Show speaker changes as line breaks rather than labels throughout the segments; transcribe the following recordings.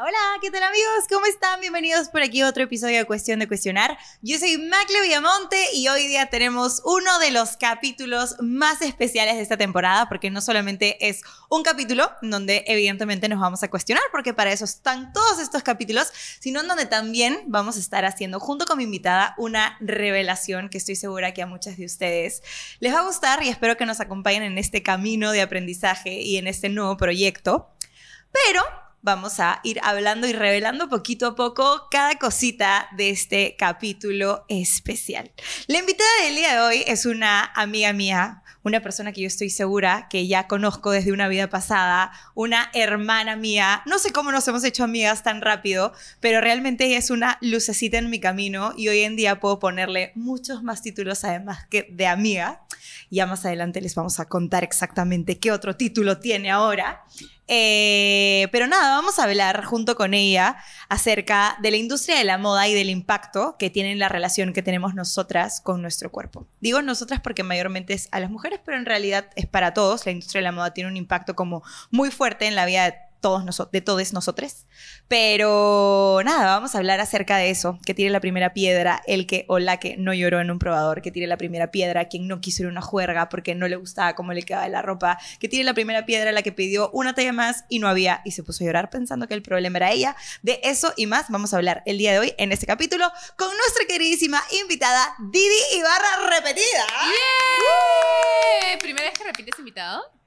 Hola, hola, ¿qué tal amigos? ¿Cómo están? Bienvenidos por aquí a otro episodio de Cuestión de Cuestionar. Yo soy Macle Villamonte y hoy día tenemos uno de los capítulos más especiales de esta temporada porque no solamente es un capítulo donde evidentemente nos vamos a cuestionar porque para eso están todos estos capítulos, sino en donde también vamos a estar haciendo junto con mi invitada una revelación que estoy segura que a muchas de ustedes les va a gustar y espero que nos acompañen en este camino de aprendizaje y en este nuevo proyecto. Pero vamos a ir hablando y revelando poquito a poco cada cosita de este capítulo especial. La invitada del día de hoy es una amiga mía, una persona que yo estoy segura que ya conozco desde una vida pasada, una hermana mía. No sé cómo nos hemos hecho amigas tan rápido, pero realmente ella es una lucecita en mi camino y hoy en día puedo ponerle muchos más títulos además que de amiga. Ya más adelante les vamos a contar exactamente qué otro título tiene ahora. Eh, pero nada, vamos a hablar junto con ella acerca de la industria de la moda y del impacto que tiene la relación que tenemos nosotras con nuestro cuerpo. Digo nosotras porque mayormente es a las mujeres, pero en realidad es para todos. La industria de la moda tiene un impacto como muy fuerte en la vida de de todos nosotros. Pero nada, vamos a hablar acerca de eso, que tire la primera piedra, el que o la que no lloró en un probador, que tire la primera piedra, quien no quiso ir a una juerga porque no le gustaba cómo le quedaba la ropa, que tire la primera piedra, la que pidió una talla más y no había y se puso a llorar pensando que el problema era ella. De eso y más vamos a hablar el día de hoy en este capítulo con nuestra queridísima invitada Didi Ibarra repetida.
¿Primera vez que repites invitado?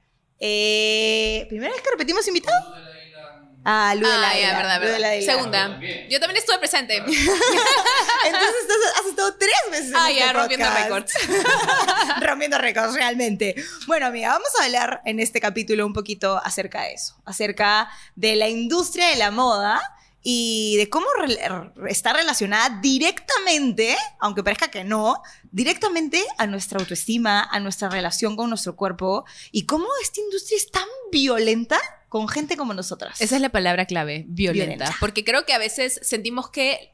Eh, ¿Primera vez que repetimos invitado? Ah, Lu de la,
ah, verdad, verdad. Segunda. Yo también estuve presente.
Entonces has estado tres veces en
Ah,
este
ya, rompiendo récords.
rompiendo récords, realmente. Bueno, amiga, vamos a hablar en este capítulo un poquito acerca de eso. Acerca de la industria de la moda y de cómo re- está relacionada directamente, aunque parezca que no, directamente a nuestra autoestima, a nuestra relación con nuestro cuerpo y cómo esta industria es tan violenta con gente como nosotras.
Esa es la palabra clave, violenta.
Violenta.
Porque creo que a veces sentimos que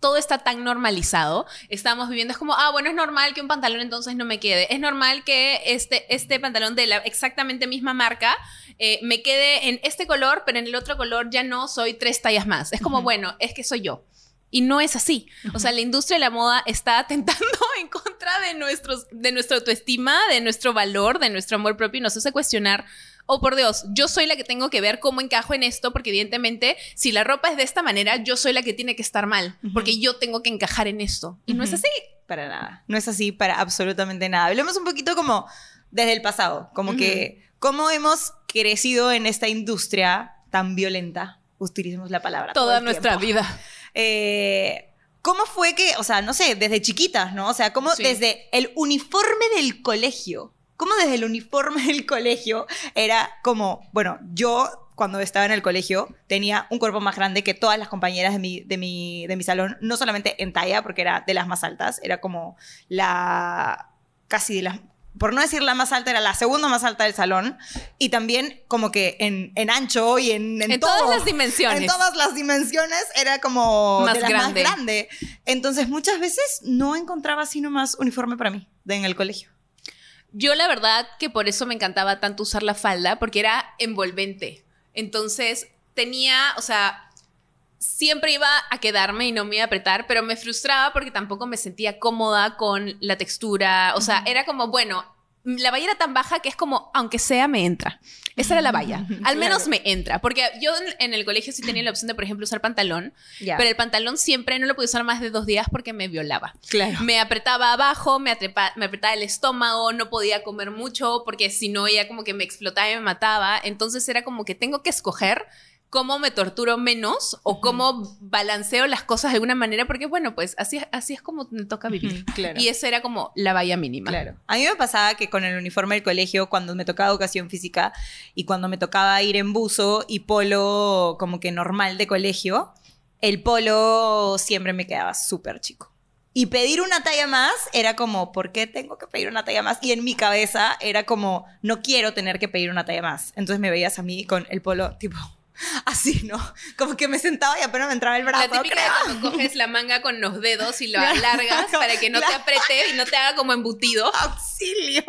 todo está tan normalizado. Estamos viviendo, es como, ah, bueno, es normal que un pantalón entonces no me quede. Es normal que este, este pantalón de la exactamente misma marca eh, me quede en este color, pero en el otro color ya no soy tres tallas más. Es como, bueno, es que soy yo. Y no es así. O sea, la industria de la moda está atentando en contra de, nuestros, de nuestra autoestima, de nuestro valor, de nuestro amor propio y nos hace cuestionar, oh por Dios, yo soy la que tengo que ver cómo encajo en esto, porque evidentemente si la ropa es de esta manera, yo soy la que tiene que estar mal, porque yo tengo que encajar en esto. Y no es así.
Para nada. No es así para absolutamente nada. Hablemos un poquito como desde el pasado, como que cómo hemos crecido en esta industria tan violenta. Utilicemos la palabra.
Toda nuestra
tiempo.
vida.
Eh, ¿Cómo fue que, o sea, no sé, desde chiquitas, ¿no? O sea, cómo
Sí.
desde el uniforme del colegio, cómo desde el uniforme del colegio era como, bueno, yo cuando estaba en el colegio tenía un cuerpo más grande que todas las compañeras de mi, de mi, de mi salón, no solamente en talla, porque era de las más altas, era como la, casi de las, por no decir la más alta, era la segunda más alta del salón, y también como que en, en ancho y en, en,
En
todo.
todas las dimensiones.
En todas las dimensiones era como
Más
de las
grande.
más grande. Entonces muchas veces no encontraba así nomás uniforme para mí de en el colegio.
Yo la verdad que por eso me encantaba tanto usar la falda, porque era envolvente. Entonces tenía, o sea, siempre iba a quedarme y no me iba a apretar, pero me frustraba porque tampoco me sentía cómoda con la textura. O sea, era como, bueno, la valla era tan baja que es como, aunque sea, me entra. Esa era la valla. Al menos
Claro.
me entra. Porque yo en, el colegio sí tenía la opción de, por ejemplo, usar pantalón, pero el pantalón siempre no lo podía usar más de dos días porque me violaba.
Claro.
Me apretaba abajo, me, atrepa- me apretaba el estómago, no podía comer mucho porque si no ya como que me explotaba y me mataba. Entonces era como que tengo que escoger cómo me torturo menos o cómo balanceo las cosas de alguna manera porque bueno, pues así, así es como me toca vivir.
Claro.
Y esa era como la valla mínima.
Claro. A mí me pasaba que con el uniforme del colegio, cuando me tocaba educación física y cuando me tocaba ir en buzo y polo como que normal de colegio, el polo siempre me quedaba súper chico. Y pedir una talla más era como, ¿por qué tengo que pedir una talla más? Y en mi cabeza era como, no quiero tener que pedir una talla más. Entonces me veías a mí con el polo tipo así, ¿no? Como que me sentaba y apenas me entraba el brazo.
La típica de cuando coges la manga con los dedos y lo alargas para que no te apriete y no te haga como embutido.
Auxilio.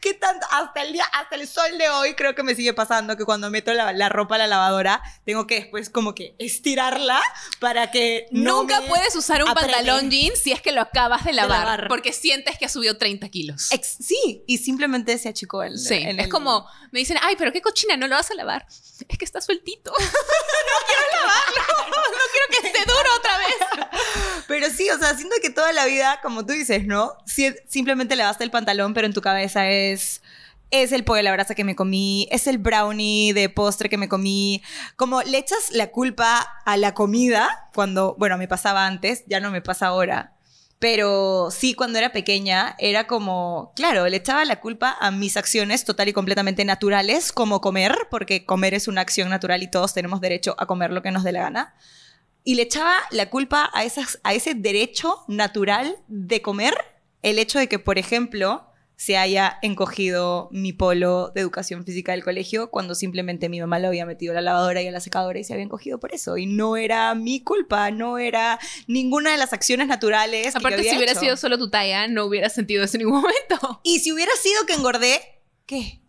¿Qué tanto? Hasta el día, hasta el sol de hoy creo que me sigue pasando que cuando meto la, ropa a la lavadora tengo que después como que estirarla para que
Nunca puedes usar un pantalón jeans si es que lo acabas de lavar, porque sientes que ha subido 30 kilos.
sí, y simplemente se achicó el...
Sí, es como, me dicen, ay, pero qué cochina, no lo vas a lavar. Es que está sueltito.
no quiero lavarlo. No quiero que esté duro otra vez. Pero sí, o sea, siento que toda la vida, como tú dices, ¿no? simplemente lavaste el pantalón, pero en tu cabeza es es el pollo de la brasa que me comí, es el brownie de postre que me comí. Como le echas la culpa a la comida, cuando, bueno, me pasaba antes, ya no me pasa ahora. Pero sí, cuando era pequeña, era como, claro, le echaba la culpa a mis acciones total y completamente naturales, como comer, porque comer es una acción natural y todos tenemos derecho a comer lo que nos dé la gana. Y le echaba la culpa a, esas, a ese derecho natural de comer, el hecho de que, por ejemplo, se haya encogido mi polo de educación física del colegio cuando simplemente mi mamá lo había metido a la lavadora y a la secadora y se había encogido por eso. Y no era mi culpa, no era ninguna de las acciones naturales.
Aparte, si hubiera sido solo tu talla, no hubiera sentido eso en ningún momento.
Y si hubiera sido que engordé, ¿qué?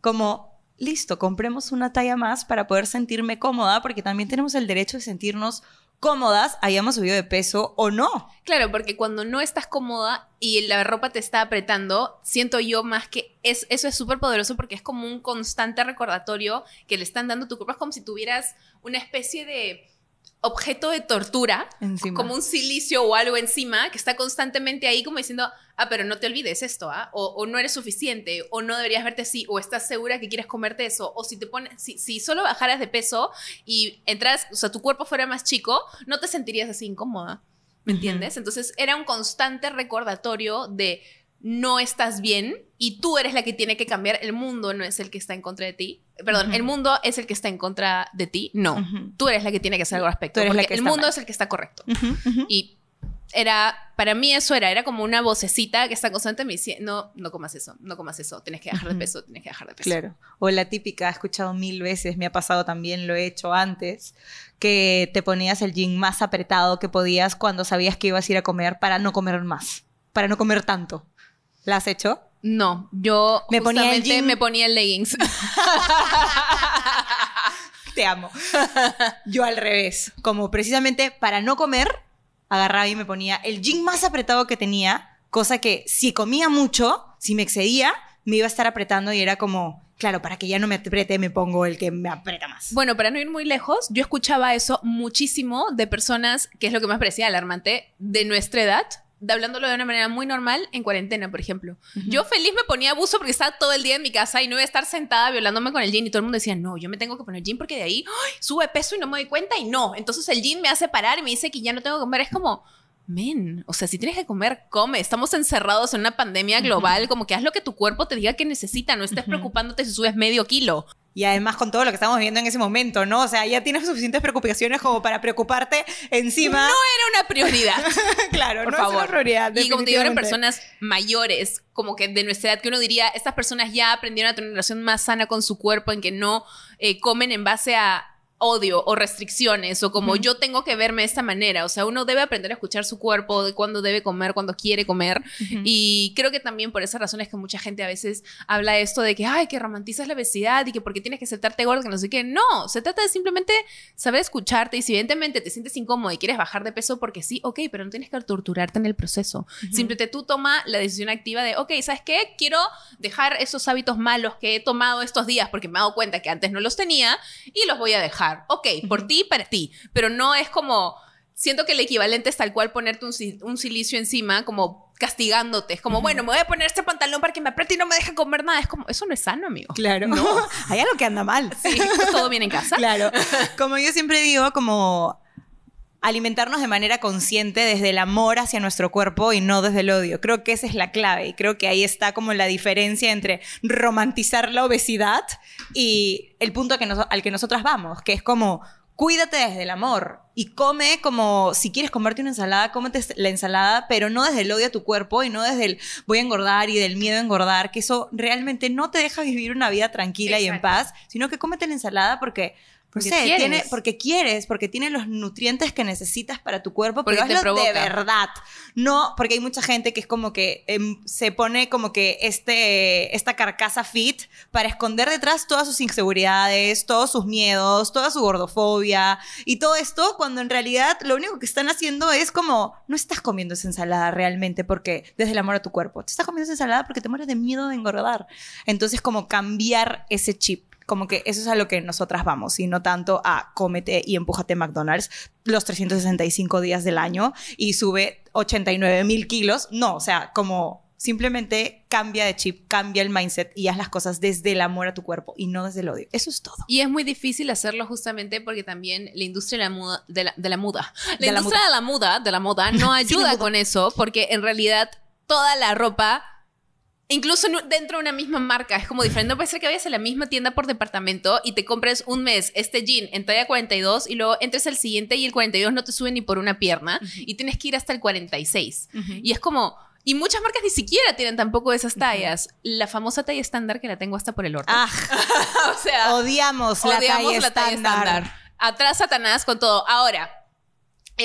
Como, listo, compremos una talla más para poder sentirme cómoda, porque también tenemos el derecho de sentirnos cómodas, hayamos subido de peso o no.
Claro, porque cuando no estás cómoda y la ropa te está apretando, siento yo más que es, eso es súper poderoso porque es como un constante recordatorio que le están dando tu cuerpo. Es como si tuvieras una especie de objeto de tortura, como un silicio o algo encima, que está constantemente ahí como diciendo, ah, pero no te olvides esto, ¿ah? O, no eres suficiente, o no deberías verte así, o estás segura que quieres comerte eso, o si te pones, si, si solo bajaras de peso y entras, o sea, tu cuerpo fuera más chico, no te sentirías así incómoda, ¿me entiendes? Entonces era un constante recordatorio de no estás bien y tú eres la que tiene que cambiar, el mundo no es el que está en contra de ti. Perdón, el mundo es el que está en contra de ti. No, tú eres la que tiene que hacer algo al respecto. Porque el mundo es el que está correcto. Y era, para mí eso era, era como una vocecita que está constantemente diciendo, no, no comas eso, no comas eso, tienes que dejar de peso, tienes que dejar de peso.
Claro. O la típica, he escuchado mil veces, me ha pasado también, lo he hecho antes, que te ponías el jean más apretado que podías cuando sabías que ibas a ir a comer para no comer más, para no comer tanto. ¿La has hecho?
No, yo me ponía el me ponía el leggings.
Te amo. Yo al revés, como precisamente para no comer, agarraba y me ponía el jean más apretado que tenía, cosa que si comía mucho, si me excedía, me iba a estar apretando y era como, claro, para que ya no me apriete, me pongo el que me aprieta más.
Bueno, para no ir muy lejos, yo escuchaba eso muchísimo de personas, que es lo que más parecía alarmante, de nuestra edad, de hablándolo de una manera muy normal en cuarentena, por ejemplo. Yo feliz me ponía abuso porque estaba todo el día en mi casa y no iba a estar sentada violándome con el jean y todo el mundo decía, no, yo me tengo que poner jean porque de ahí sube peso y no me doy cuenta y no. Entonces el jean me hace parar y me dice que ya no tengo que comer. Es como, men, o sea, si tienes que comer, come. Estamos encerrados en una pandemia global, como que haz lo que tu cuerpo te diga que necesita, no estés preocupándote si subes medio kilo.
Y además con todo lo que estamos viviendo en ese momento, ¿no? O sea, ya tienes suficientes preocupaciones como para preocuparte encima.
No era una prioridad.
claro, Por no favor. una prioridad.
Y como te digo, eran personas mayores, como que de nuestra edad, que uno diría, estas personas ya aprendieron a tener una relación más sana con su cuerpo, en que no eh, comen en base a odio o restricciones o como yo tengo que verme de esta manera. O sea, uno debe aprender a escuchar su cuerpo, de cuándo debe comer, cuándo quiere comer. Y creo que también por esas razones que mucha gente a veces habla esto de que, ay, que romantizas la obesidad y que porque tienes que aceptarte gordo, que no sé qué. No, se trata de simplemente saber escucharte y si evidentemente te sientes incómodo y quieres bajar de peso porque sí, ok, pero no tienes que torturarte en el proceso. Simplemente tú toma la decisión activa de, ok, ¿sabes qué? Quiero dejar esos hábitos malos que he tomado estos días porque me he dado cuenta que antes no los tenía y los voy a dejar Ok, por ti, para ti. Pero no es como. Siento que el equivalente es tal cual ponerte un, silicio encima, como castigándote. Es como, bueno, me voy a poner este pantalón para que me apriete y no me deje comer nada. Es como, eso no es sano, amigo.
Claro. No. Hay algo que anda mal.
Sí, todo bien en casa.
Claro. Como yo siempre digo, como alimentarnos de manera consciente desde el amor hacia nuestro cuerpo y no desde el odio. Creo que esa es la clave y creo que ahí está como la diferencia entre romantizar la obesidad y el punto que al que nosotras vamos, que es como cuídate desde el amor y come como si quieres comerte una ensalada, cómete la ensalada, pero no desde el odio a tu cuerpo y no desde el voy a engordar y del miedo a engordar, que eso realmente no te deja vivir una vida tranquila y en paz, sino que cómete la ensalada porque porque, quieres. Tiene, porque quieres, porque tiene los nutrientes que necesitas para tu cuerpo, porque pero hazlo de verdad. No, porque hay mucha gente que es como que em, se pone como que este, esta carcasa fit para esconder detrás todas sus inseguridades, todos sus miedos, toda su gordofobia y todo esto, cuando en realidad lo único que están haciendo es como, no estás comiendo esa ensalada realmente porque desde el amor a tu cuerpo, te estás comiendo esa ensalada porque te mueres de miedo de engordar. Entonces, como cambiar ese chip como que eso es a lo que nosotras vamos y no tanto a cómete y empújate McDonald's los 365 días del año y sube 89 mil kilos. No, o sea, como simplemente cambia de chip, cambia el mindset y haz las cosas desde el amor a tu cuerpo y no desde el odio. Eso es todo.
Y es muy difícil hacerlo justamente porque también la industria de la muda, de la, muda, la industria de la muda, de la moda, no ayuda con eso porque en realidad toda la ropa Incluso dentro de una misma marca es como diferente. No puede ser que vayas a la misma tienda por departamento y te compres un mes este jean en talla 42 y luego entres al siguiente y el 42 no te sube ni por una pierna y tienes que ir hasta el 46. Y es como... Y muchas marcas ni siquiera tienen tampoco esas tallas. La famosa talla estándar que la tengo hasta por el orto.
Ah, o sea, odiamos, la, talla, la talla estándar.
Atrás Satanás con todo. Ahora,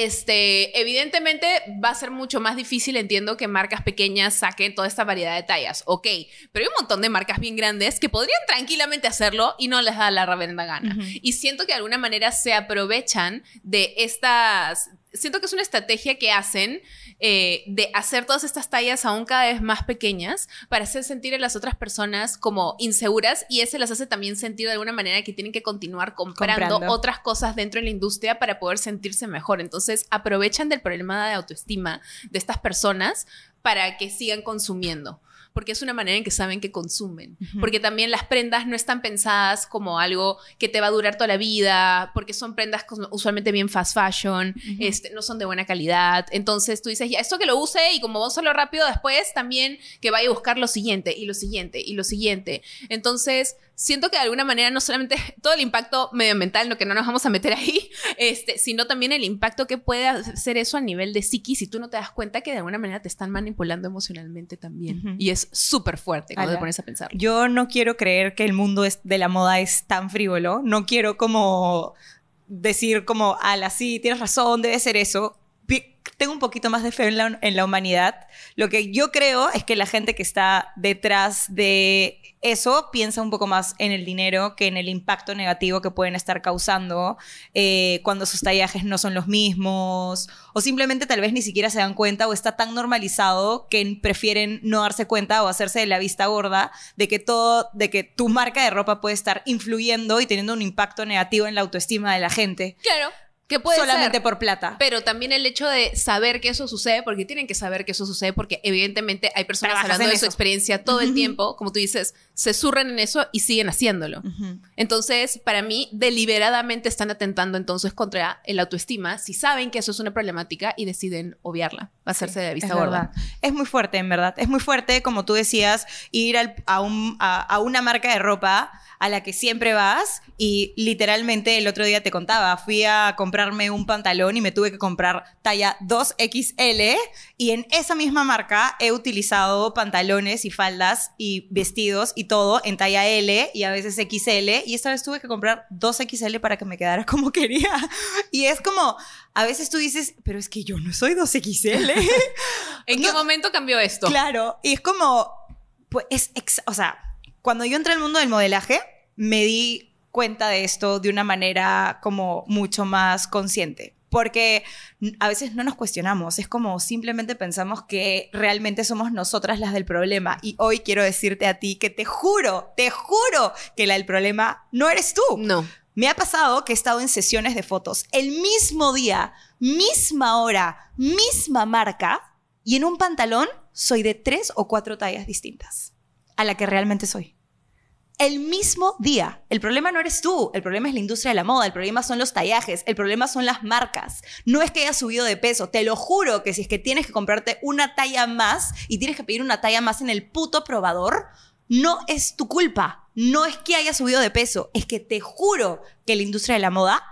este, evidentemente va a ser mucho más difícil, entiendo, que marcas pequeñas saquen toda esta variedad de tallas, ok, pero hay un montón de marcas bien grandes que podrían tranquilamente hacerlo y no les da la reverenda gana. Y siento que de alguna manera se aprovechan de estas, siento que es una estrategia que hacen eh, de hacer todas estas tallas aún cada vez más pequeñas para hacer sentir a las otras personas como inseguras y ese las hace también sentir de alguna manera que tienen que continuar comprando, otras cosas dentro de la industria para poder sentirse mejor. Entonces aprovechan del problema de autoestima de estas personas para que sigan consumiendo porque es una manera en que saben que consumen. Porque también las prendas no están pensadas como algo que te va a durar toda la vida, porque son prendas usualmente bien fast fashion, este, no son de buena calidad. Entonces tú dices, ya, esto que lo use y como vamos a hacerlo rápido después, también que vaya a buscar lo siguiente y lo siguiente y lo siguiente. Entonces, siento que de alguna manera no solamente todo el impacto medioambiental, no que no nos vamos a meter ahí, este, sino también el impacto que puede hacer eso a nivel de psiquis si tú no te das cuenta que de alguna manera te están manipulando emocionalmente también. Y es súper fuerte cuando te pones a pensar.
Yo no quiero creer que el mundo de la moda es tan frívolo, no quiero como decir como, ala, sí, tienes razón, debe ser eso tengo un poquito más de fe en la, en la, humanidad. Lo que yo creo es que la gente que está detrás de eso piensa un poco más en el dinero que en el impacto negativo que pueden estar causando eh, cuando sus tallajes no son los mismos o simplemente tal vez ni siquiera se dan cuenta o está tan normalizado que prefieren no darse cuenta o hacerse de la vista gorda de que todo, de que tu marca de ropa puede estar influyendo y teniendo un impacto negativo en la autoestima de la gente.
Claro. Que puede
Solamente por plata.
Pero también el hecho de saber que eso sucede, porque tienen que saber que eso sucede, porque evidentemente hay personas hablando de su experiencia todo el tiempo, como tú dices, se surren en eso y siguen haciéndolo. Entonces, para mí, deliberadamente están atentando entonces contra el autoestima si saben que eso es una problemática y deciden obviarla, hacerse de vista gorda.
Es muy fuerte, en verdad. Es muy fuerte, como tú decías, ir a, un, a una marca de ropa a la que siempre vas y literalmente el otro día te contaba, fui a comprarme un pantalón y me tuve que comprar talla 2XL y en esa misma marca he utilizado pantalones y faldas y vestidos y todo en talla L y a veces XL y esta vez tuve que comprar 2XL para que me quedara como quería. Y es como a veces tú dices, pero es que yo no soy 2XL.
¿En qué momento cambió esto?
Claro, y es como, pues, es, o sea, cuando yo entré al mundo del modelaje, me di cuenta de esto de una manera como mucho más consciente. Porque a veces no nos cuestionamos, es como simplemente pensamos que realmente somos nosotras las del problema. Y hoy quiero decirte a ti que te juro, te juro que la del problema no eres tú.
No.
Me ha pasado que he estado en sesiones de fotos el mismo día, misma hora, misma marca, y en un pantalón soy de tres o cuatro tallas distintas a la que realmente soy el mismo día. El problema no eres tú, el problema es la industria de la moda, el problema son los tallajes, el problema son las marcas. No es que hayas subido de peso, te lo juro que si es que tienes que comprarte una talla más y tienes que pedir una talla más en el puto probador, no es tu culpa. No es que hayas subido de peso, es que te juro que la industria de la moda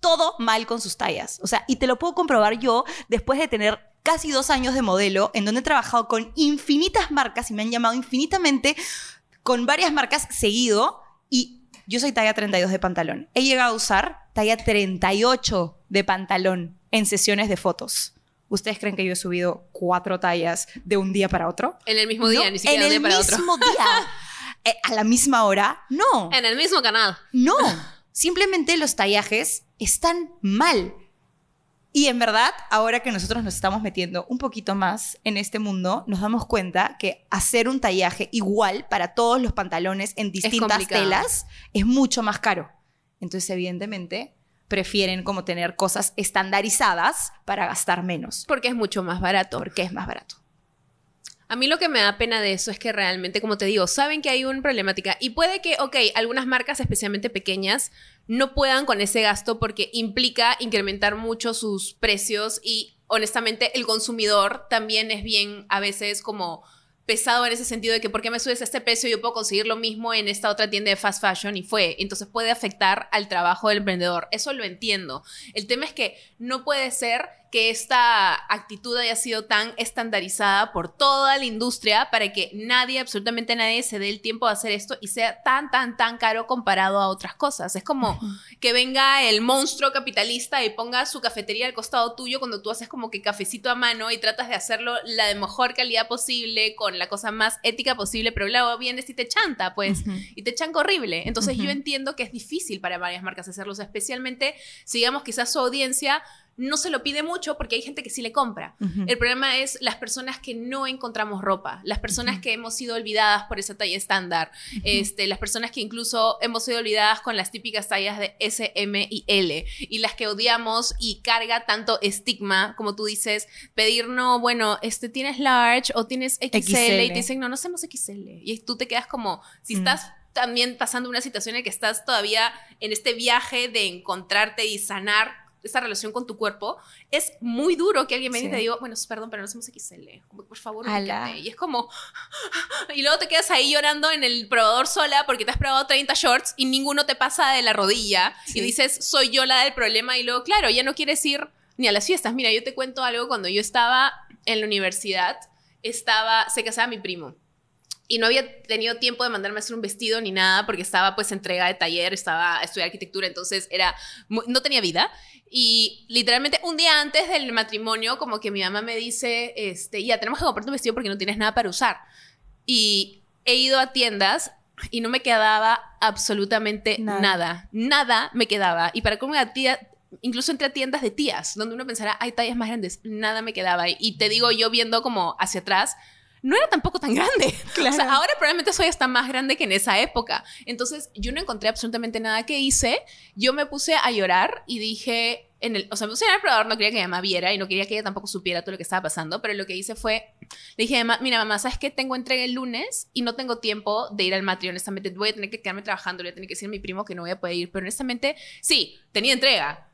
todo mal con sus tallas. O sea, y te lo puedo comprobar yo después de tener casi dos años de modelo, en donde he trabajado con infinitas marcas y me han llamado infinitamente con varias marcas seguido y yo soy talla 32 de pantalón. He llegado a usar talla 38 de pantalón en sesiones de fotos. ¿Ustedes creen que yo he subido cuatro tallas de un día para otro?
En el mismo día,
No,
ni siquiera
en
de
el
un día para otro.
mismo día. Eh, a la misma hora. No.
En el mismo canal.
No, simplemente los tallajes están mal. Y en verdad, ahora que nosotros nos estamos metiendo un poquito más en este mundo, nos damos cuenta que hacer un tallaje igual para todos los pantalones en distintas
complicado.
telas es mucho más caro. Entonces, evidentemente, prefieren como tener cosas estandarizadas para gastar menos,
Porque es mucho más barato.
porque es más barato.
A mí lo que me da pena de eso es que realmente, como te digo, saben que hay una problemática y puede que, ok, algunas marcas, especialmente pequeñas, no puedan con ese gasto porque implica incrementar mucho sus precios y honestamente el consumidor también es bien a veces como pesado en ese sentido de que por qué me subes a este precio yo puedo conseguir lo mismo en esta otra tienda de fast fashion y fue. Entonces puede afectar al trabajo del emprendedor eso lo entiendo. El tema es que no puede ser que esta actitud haya sido tan estandarizada por toda la industria para que nadie, absolutamente nadie, se dé el tiempo de hacer esto y sea tan, tan, tan caro comparado a otras cosas. Es como que venga el monstruo capitalista y ponga su cafetería al costado tuyo cuando tú haces como que cafecito a mano y tratas de hacerlo la de mejor calidad posible, con la cosa más ética posible, pero luego vienes y te chanta, pues, y te chanca horrible. Entonces yo entiendo que es difícil para varias marcas hacerlos, especialmente si digamos quizás su audiencia no se lo pide mucho porque hay gente que sí le compra. El problema es las personas que no encontramos ropa, las personas que hemos sido olvidadas por esa talla estándar, este, las personas que incluso hemos sido olvidadas con las típicas tallas de S, M y L, y las que odiamos y carga tanto estigma, como tú dices, pedir no, bueno, este, tienes large o tienes XL, y te
XL.
dicen, no, no hacemos XL. Y tú te quedas como, si estás también pasando una situación en que estás todavía en este viaje de encontrarte y sanar esa relación con tu cuerpo, es muy duro que alguien venga y te diga, bueno, perdón, pero no hacemos XL. Por favor. Y es como... Y luego te quedas ahí llorando en el probador sola porque te has probado 30 shorts y ninguno te pasa de la rodilla.
Sí.
Y dices, soy yo la del problema. Y luego, claro, ya no quieres ir ni a las fiestas. Mira, yo te cuento algo. Cuando yo estaba en la universidad, estaba, se casaba mi primo y no había tenido tiempo de mandarme a hacer un vestido ni nada porque estaba pues entrega de taller, estaba a estudiar arquitectura, entonces era no tenía vida y literalmente un día antes del matrimonio como que mi mamá me dice, este, ya tenemos que comprarte un vestido porque no tienes nada para usar. Y he ido a tiendas y no me quedaba absolutamente
Nada.
nada, nada, me quedaba. Y para cómo una tía incluso entre tiendas de tías, donde uno pensará, hay tallas más grandes, nada me quedaba. Y te digo, yo viendo como hacia atrás, no era tampoco tan grande.
Claro.
O sea, ahora probablemente soy hasta más grande que en esa época. Entonces, yo no encontré absolutamente nada que hice. Yo me puse a llorar y dije, en el, o sea, me puse en el probador, no quería que mi mamá viera y no quería que ella tampoco supiera todo lo que estaba pasando, pero lo que hice fue, le dije, mira, mamá, ¿sabes qué? Tengo entrega el lunes y no tengo tiempo de ir al matri, honestamente, voy a tener que quedarme trabajando, le voy a tener que decir a mi primo que no voy a poder ir, pero honestamente, sí, tenía entrega,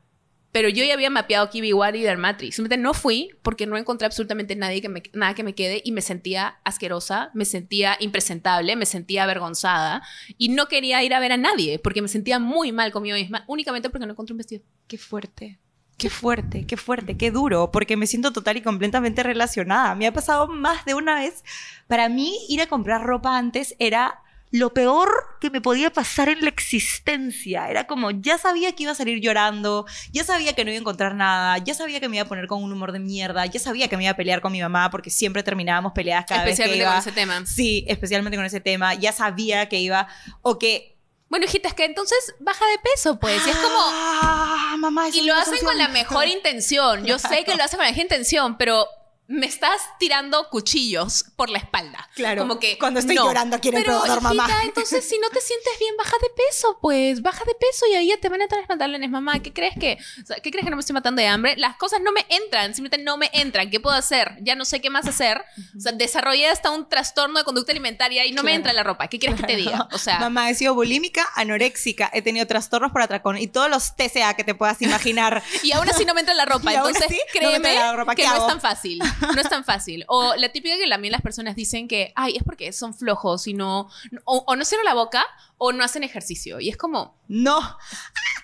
pero yo ya había mapeado Kiwiwari y Dermatri. Simplemente no fui porque no encontré absolutamente nadie que me, nada que me quede y me sentía asquerosa, me sentía impresentable, me sentía avergonzada y no quería ir a ver a nadie porque me sentía muy mal conmigo misma únicamente porque no encontré un vestido.
Qué fuerte. Qué fuerte, qué fuerte, qué duro, porque me siento total y completamente relacionada. Me ha pasado más de una vez. Para mí, ir a comprar ropa antes era lo peor que me podía pasar en la existencia. Era como, ya sabía que iba a salir llorando, ya sabía que no iba a encontrar nada, ya sabía que me iba a poner con un humor de mierda, ya sabía que me iba a pelear con mi mamá porque siempre terminábamos peleadas cada vez que
Especialmente con ese tema.
Sí, especialmente con ese tema. Ya sabía que iba, o que...
Bueno, hijita, es que entonces baja de peso, pues. Y es como,
Ah, mamá,
Y lo hacen con la mejor intención. Yo sé que lo hacen con la mejor intención, pero me estás tirando cuchillos por la espalda.
Claro,
Como que
cuando estoy
no.
llorando aquí en el
Pero,
probador, mamá.
hijita, entonces si no te sientes bien, baja de peso, pues. Baja de peso y ahí ya te van a los pantalones, mamá. ¿Qué crees que? o sea, ¿Qué crees que no me estoy matando de hambre? Las cosas no me entran, simplemente no me entran. ¿Qué puedo hacer? Ya no sé qué más hacer. O sea, desarrollé hasta un trastorno de conducta alimentaria y no me
Claro.
entra la ropa. ¿Qué quieres que te diga? O sea,
Mamá, he sido bulímica, anoréxica, he tenido trastornos por atracón y todos los TCA que te puedas imaginar.
Y aún así no me entra la ropa.
Y aún
Entonces,
así no me
créeme
entra la ropa.
que
¿Qué
no es tan fácil. No es tan fácil. O la típica que también las personas dicen que, ay, es porque son flojos y no. O, o no cierran la boca o no hacen ejercicio. Y es como,
No.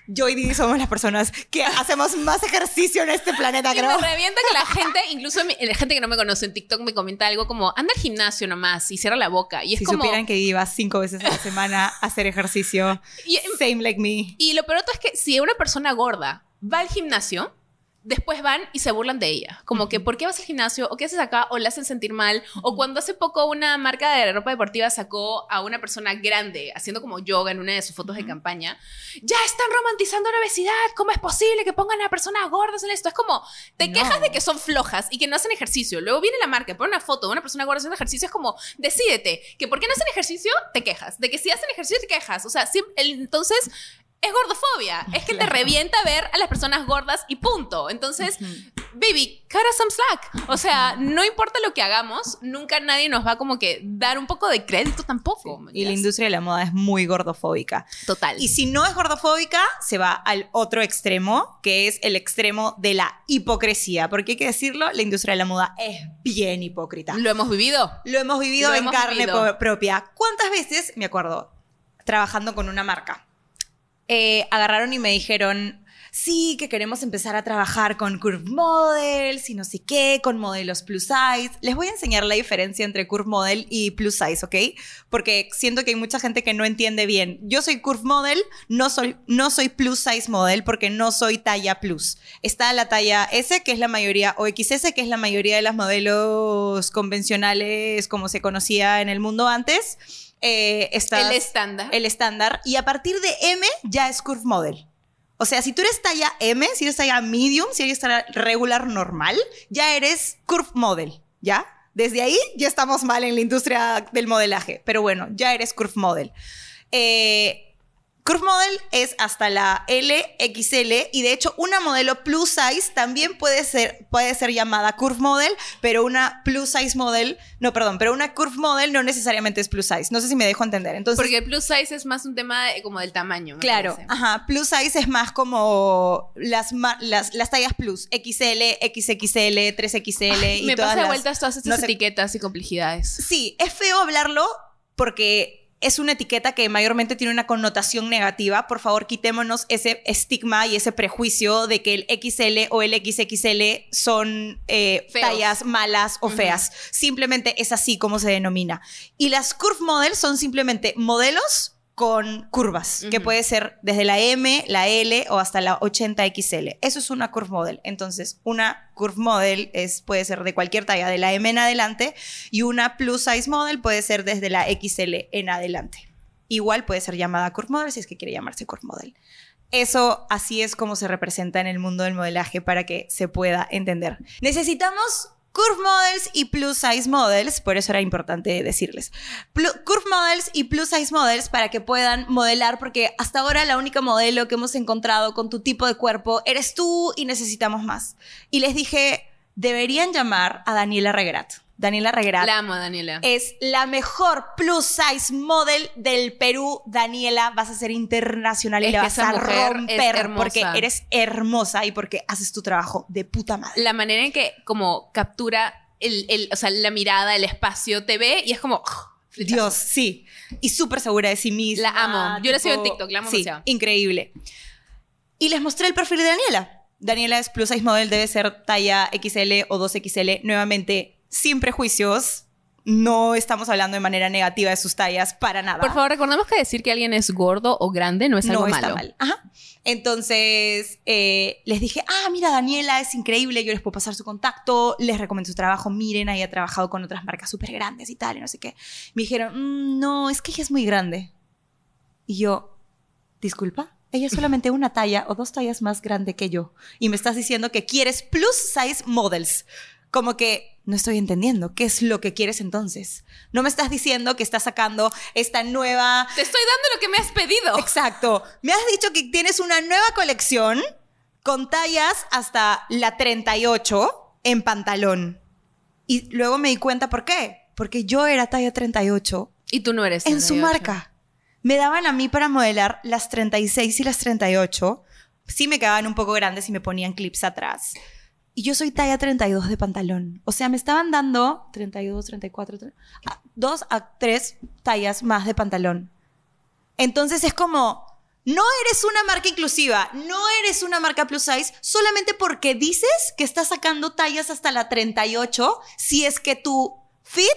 yo y Didi somos las personas que hacemos más ejercicio en este planeta,
Y
creo.
me revienta que la gente, incluso la gente que no me conoce en TikTok me comenta algo como, anda al gimnasio nomás y cierra la boca. Y es
Si
como...
supieran que va cinco veces a la semana a hacer ejercicio,
Y-
same like me.
Y lo peor es que si una persona gorda va al gimnasio, después van y se burlan de ella. Como que, ¿por qué vas al gimnasio? ¿O qué haces acá? ¿O la hacen sentir mal? O cuando hace poco una marca de ropa deportiva sacó a una persona grande haciendo como yoga en una de sus fotos de campaña, ya están romantizando la obesidad. ¿Cómo es posible que pongan a personas gordas en esto? Es como, te
No.
quejas de que son flojas y que no hacen ejercicio. Luego viene la marca, pone una foto de una persona gorda haciendo ejercicio. Es como, decídete, que por qué no hacen ejercicio, te quejas. De que si hacen ejercicio, te quejas. O sea, siempre- entonces es gordofobia. Es que te revienta ver a las personas gordas y punto. Entonces, baby, cut us some slack. O sea, no importa lo que hagamos, nunca nadie nos va como que dar un poco de crédito tampoco. ¿me
Y la industria de la moda es muy gordofóbica.
Total.
Y si no es gordofóbica, se va al otro extremo, que es el extremo de la hipocresía. Porque hay que decirlo, la industria de la moda es bien hipócrita.
¿Lo hemos vivido?
Lo hemos vivido
Lo
en
hemos
carne
vivido.
propia. ¿Cuántas veces, me acuerdo, trabajando con una marca, eh, agarraron y me dijeron, sí, que queremos empezar a trabajar con curve models y no sé qué, con modelos plus size. Les voy a enseñar la diferencia entre curve model y plus size, ¿ok? Porque siento que hay mucha gente que no entiende bien. Yo soy curve model, no soy, no soy plus size model porque no soy talla plus. Está la talla S, que es la mayoría, o XS, que es la mayoría de los modelos convencionales como se conocía en el mundo antes. Eh, estás-
El estándar.
el estándar y a partir de M ya es curve model. O sea, si tú eres talla M, si eres talla medium, si eres talla regular normal, ya eres curve model, ¿ya? Desde ahí ya estamos mal en la industria del modelaje, pero bueno, ya eres curve model. Eh, curve model es hasta la L, XL y de hecho una modelo plus size también puede ser, puede ser llamada curve model, pero una plus size model, no, perdón, pero una curve model no necesariamente es plus size. No sé si me dejo entender. Entonces,
Porque el plus size es más un tema de- como del tamaño.
Claro,
parece.
ajá. Plus size es más como las, las, las tallas plus. XL, XXL, 3XL
Ay,
y
me
todas
pasa de vueltas todas estas
no sé-
etiquetas y complejidades.
Sí, es feo hablarlo porque es una etiqueta que mayormente tiene una connotación negativa. Por favor, quitémonos ese estigma y ese prejuicio de que el XL o el XXL son eh, tallas malas o feas. Simplemente es así como se denomina. Y las curve models son simplemente modelos con curvas, que puede ser desde la M, la L o hasta la 80XL. Eso es una curve model. Entonces, una curve model es, puede ser de cualquier talla, de la M en adelante, y una plus size model puede ser desde la XL en adelante. Igual puede ser llamada curve model si es que quiere llamarse curve model. Eso así es como se representa en el mundo del modelaje para que se pueda entender. Necesitamos curve models y plus size models, por eso era importante decirles. Curve models y plus size models para que puedan modelar, porque hasta ahora la única modelo que hemos encontrado con tu tipo de cuerpo eres tú y necesitamos más. Y les dije, deberían llamar a Daniela Regrat. Daniela Regrat
La amo, Daniela.
es la mejor plus size model del Perú. Daniela, vas a ser internacional y
Es que
vas a romper porque eres hermosa y porque haces tu trabajo de puta madre.
la manera en que como captura el, el- o sea, la mirada, el espacio, te ve y es como... ¡oh!
Dios, sí. Y súper segura de sí misma.
La amo. Yo la sigo en TikTok, la amo
Sí, increíble. Y les mostré el perfil de Daniela. Daniela es plus size model, debe ser talla XL o 2XL. Nuevamente, sin prejuicios. No estamos hablando de manera negativa de sus tallas para nada.
Por favor, recordemos que decir que alguien es gordo o grande no es algo
no
malo.
está mal. Ajá. Entonces eh, les dije, ah, mira, Daniela es increíble, yo les puedo pasar su contacto, les recomiendo su trabajo, miren, ahí ha trabajado con otras marcas súper grandes y tal, y no sé qué. Me dijeron, "Mm, no, es que ella es muy grande. Y yo, disculpa, ella es solamente una talla o dos tallas más grande que yo. Y me estás diciendo que quieres plus size models. Como que no estoy entendiendo qué es lo que quieres entonces. No me estás diciendo que estás sacando esta nueva
Te estoy dando lo que me has pedido.
Exacto. Me has dicho que tienes una nueva colección con tallas hasta la 38 en pantalón. Y luego me di cuenta por qué. Porque yo era talla 38
Y tú no eres.
en su
38.
marca. Me daban a mí para modelar las 36 y las 38. Sí me quedaban un poco grandes y me ponían clips atrás. Y yo soy talla 32 de pantalón. O sea, me estaban dando 32, 34, tre- a- dos a tres tallas más de pantalón. Entonces es como, No eres una marca inclusiva, no eres una marca plus size, solamente porque dices que estás sacando tallas hasta la 38, si es que tu fit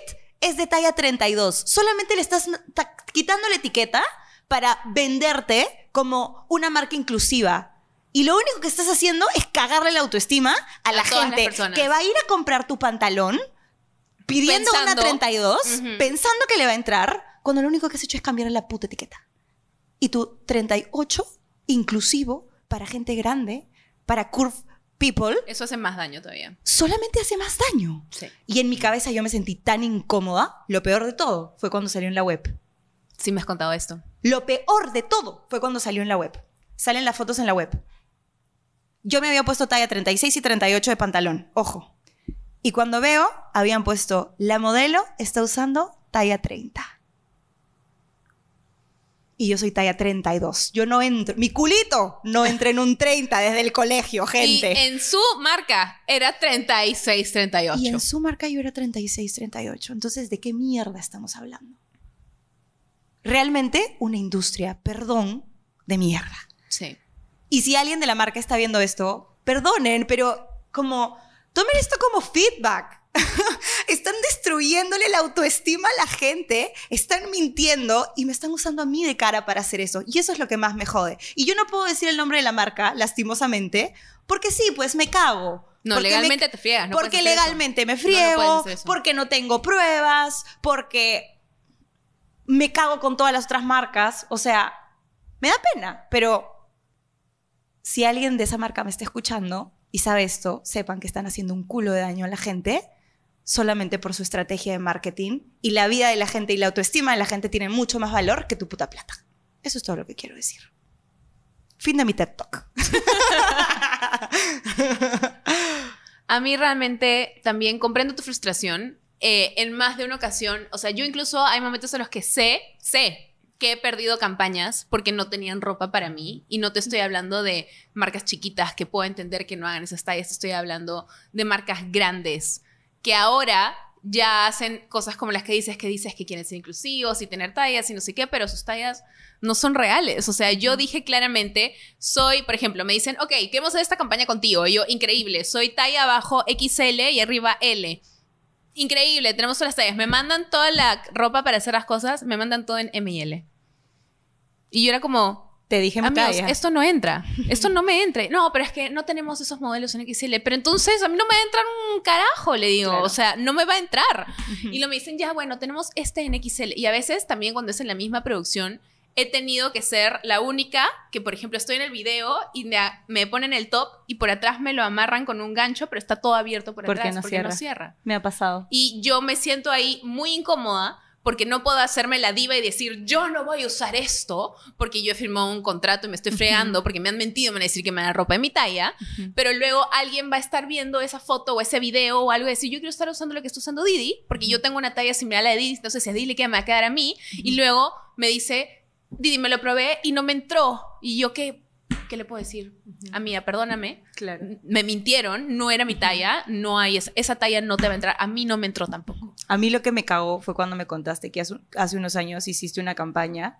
es de talla 32. Solamente le estás ta- quitando la etiqueta para venderte como una marca inclusiva. Y lo único que estás haciendo es cagarle la autoestima a la gente que va a ir a comprar tu pantalón pidiendo
Pensando-
una 32,
Ujú.
pensando que le va a entrar, cuando lo único que has hecho es cambiar la puta etiqueta. Y tu 38, inclusivo, para gente grande, para curve people,
Eso hace más daño todavía.
solamente hace más daño.
Sí.
Y en mi cabeza yo me sentí tan incómoda. Lo peor de todo fue cuando salió en la web.
Sí me has contado esto.
Lo peor de todo fue cuando salió en la web. Salen las fotos en la web. Yo me había puesto talla 36 y 38 de pantalón, ojo. Y cuando veo, habían puesto, la modelo está usando talla 30. Y yo soy talla 32. Yo no entro, mi culito no entra en un 30 desde el colegio, gente.
Y en su marca era 36, 38.
Y en su marca yo era 36, 38. Entonces, ¿de qué mierda estamos hablando? Realmente una industria, perdón, de mierda.
Sí.
Y si alguien de la marca está viendo esto, perdonen, pero como, tomen esto como feedback. están destruyéndole la autoestima a la gente, están mintiendo y me están usando a mí de cara para hacer eso. Y eso es lo que más me jode. Y yo no puedo decir el nombre de la marca, lastimosamente, porque sí, pues me cago.
No, legalmente
me-
te friegas. No
porque
eso.
legalmente me
No, no
friego, porque no tengo pruebas, porque me cago con todas las otras marcas. O sea, me da pena, pero si alguien de esa marca me está escuchando y sabe esto, sepan que están haciendo un culo de daño a la gente solamente por su estrategia de marketing y la vida de la gente y la autoestima de la gente tienen mucho más valor que tu puta plata. Eso es todo lo que quiero decir. Fin de mi TED Talk.
A mí realmente también comprendo tu frustración. eh, en más de una ocasión, o sea, yo incluso hay momentos en los que sé, sé que he perdido campañas porque no tenían ropa para mí. Y no te estoy hablando de marcas chiquitas que puedo entender que no hagan esas tallas, estoy hablando de marcas grandes que ahora ya hacen cosas como las que dices, que dices que quieren ser inclusivos y tener tallas y no sé qué, pero sus tallas no son reales. O sea, yo dije claramente, soy, por ejemplo, me dicen, ok, queremos hacer esta campaña contigo. Y yo, increíble, soy talla abajo XL y arriba L. Increíble, tenemos todas las tallas. Me mandan toda la ropa para hacer las cosas, me mandan todo en M y L. Y yo era como,
Te dije
Amigos, esto no entra. Esto no me entra. No, pero es que no tenemos esos modelos en XL. Pero entonces a mí no me entrar un carajo, le digo.
Claro.
O sea, no me va a entrar. Y lo me dicen, ya, bueno, tenemos este en XL. Y a veces también cuando es en la misma producción, he tenido que ser la única que, por ejemplo, estoy en el video y me, me ponen el top y por atrás me lo amarran con un gancho, pero está todo abierto por atrás
no
porque
cierra.
no cierra.
Me ha pasado.
Y yo me siento ahí muy incómoda porque no puedo hacerme la diva y decir, yo no voy a usar esto porque yo he firmado un contrato y me estoy fregando porque me han mentido, me van a decir que me dan ropa de mi talla, pero luego alguien va a estar viendo esa foto o ese video o algo y decir, yo quiero estar usando lo que está usando Didi porque yo tengo una talla similar a la de Didi, entonces si a Didi le queda, me va a quedar a mí. Y luego me dice, Didi, me lo probé y no me entró. Y yo, ¿qué, qué le puedo decir? Amiga, perdóname,
Claro.
me mintieron, no era mi talla, no hay esa, esa talla no te va a entrar, a mí no me entró tampoco.
A mí lo que me cagó fue cuando me contaste que hace, hace unos años hiciste una campaña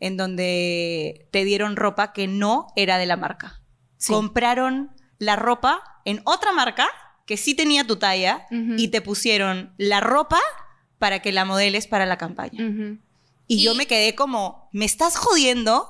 en donde te dieron ropa que no era de la marca.
Sí.
Compraron la ropa en otra marca que sí tenía tu talla
Ujú.
y te pusieron la ropa para que la modeles para la campaña. Y, yo
Y-
me quedé como, me estás jodiendo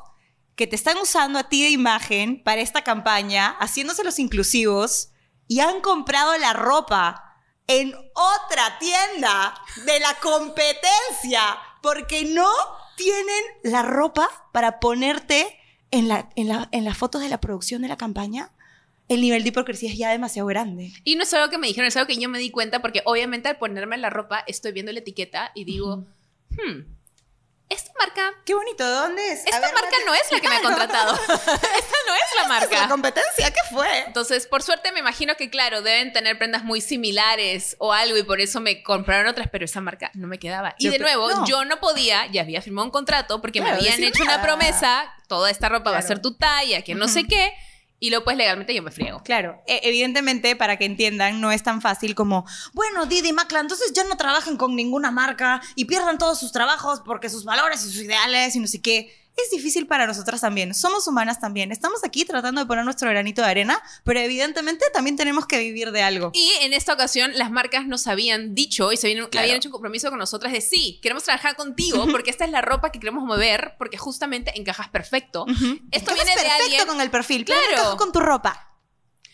que te están usando a ti de imagen para esta campaña, haciéndose los inclusivos y han comprado la ropa en otra tienda de la competencia porque no tienen la ropa para ponerte en, la, en, la- en las fotos de la producción de la campaña. El nivel de hipocresía es ya demasiado grande.
Y no es algo que me dijeron, es algo que yo me di cuenta porque obviamente al ponerme la ropa estoy viendo la etiqueta y digo, hmm, esta marca,
Qué bonito, ¿de dónde es?
esta marca no es la que me ha contratado. esta no es la
¿Es la
marca.
competencia? ¿Qué fue?
Entonces, por suerte me imagino que, claro, deben tener prendas muy similares o algo y por eso me compraron otras, pero esa marca no me quedaba. Y
Yo
de nuevo,
no.
yo no podía, ya había firmado un contrato porque
Claro,
me habían hecho una
nada.
promesa, toda esta ropa va a ser tu talla, que no sé qué, y luego pues legalmente yo me friego.
Claro, e- evidentemente, para que entiendan, no es tan fácil como, bueno, Didi Macla, entonces ya no trabajan con ninguna marca y pierdan todos sus trabajos porque sus valores y sus ideales y no sé qué. Es difícil para nosotras también. Somos humanas también. Estamos aquí tratando de poner nuestro granito de arena, pero evidentemente también tenemos que vivir de algo.
Y en esta ocasión las marcas nos habían dicho y se habían,
Claro.
habían hecho un compromiso con nosotras de sí, queremos trabajar contigo porque esta es la ropa que queremos mover porque justamente encajas perfecto.
Ujú.
Esto
Encajas
viene de
perfecto
alguien-
con el perfil, pero no
Claro.
encaja con tu ropa.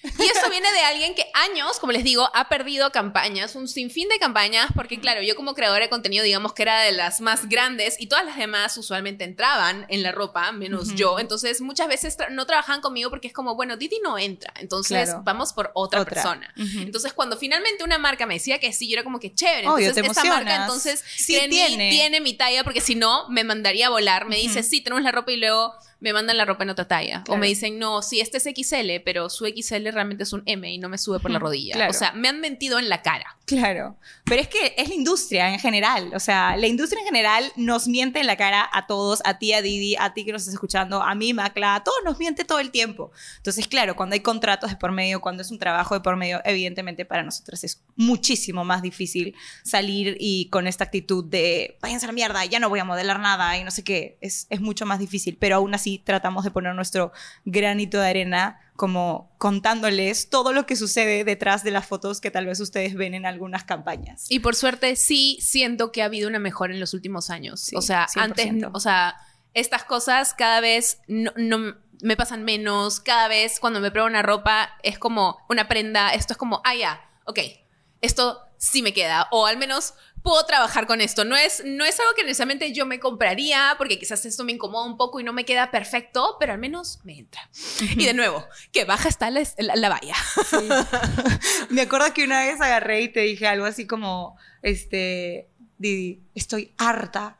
Y esto viene de alguien que años, como les digo, ha perdido campañas, un sinfín de campañas, porque claro, yo como creadora de contenido, digamos que era de las más grandes y todas las demás usualmente entraban en la ropa, menos yo. Entonces muchas veces tra- no trabajaban conmigo porque es como, bueno, Didi no entra, entonces
Claro.
vamos por otra,
Otra.
persona. Entonces cuando finalmente una marca me decía que sí, yo era como que chévere.
Obvio,
Entonces
te
esta marca entonces
Sí
mí,
tiene.
mi talla porque si no me mandaría a volar. Me dice, sí, tenemos la ropa y luego me mandan la ropa en otra talla. O me dicen, no, sí, este es XL, pero su XL realmente es un M y no me sube por la rodilla.
claro.
O sea, me han mentido en la cara.
Claro, pero es que es la industria en general, o sea, la industria en general nos miente en la cara a todos, a ti, a Didi, a ti que nos estás escuchando, a mí, Macla, a todos nos miente todo el tiempo. Entonces, claro, cuando hay contratos de por medio, cuando es un trabajo de por medio, evidentemente para nosotras es muchísimo más difícil salir y con esta actitud de váyanse a la mierda, ya no voy a modelar nada y no sé qué, es, es mucho más difícil, pero aún así tratamos de poner nuestro granito de arena como contándoles todo lo que sucede detrás de las fotos que tal vez ustedes ven en algunas campañas.
Y por suerte sí siento que ha habido una mejora en los últimos años.
Sí,
o sea,
100%.
antes, o sea, estas cosas cada vez no, no me pasan menos, cada vez cuando me pruebo una ropa es como una prenda, esto es como, ah, ya, ok, esto sí me queda, o al menos puedo trabajar con esto. No es, no es algo que necesariamente yo me compraría, porque quizás esto me incomoda un poco y no me queda perfecto, pero al menos me entra. Y de nuevo, que baja está la, la, la valla.
Me acuerdo que una vez agarré y te dije algo así como, este, Didi, estoy harta,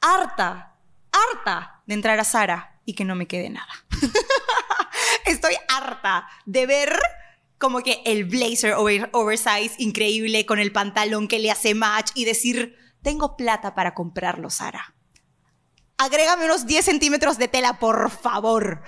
harta, harta de entrar a Sara y que no me quede nada. estoy harta de ver como que el blazer over- oversize increíble con el pantalón que le hace match y decir, tengo plata para comprarlo, Sara. Agrégame unos 10 centímetros de tela, por favor.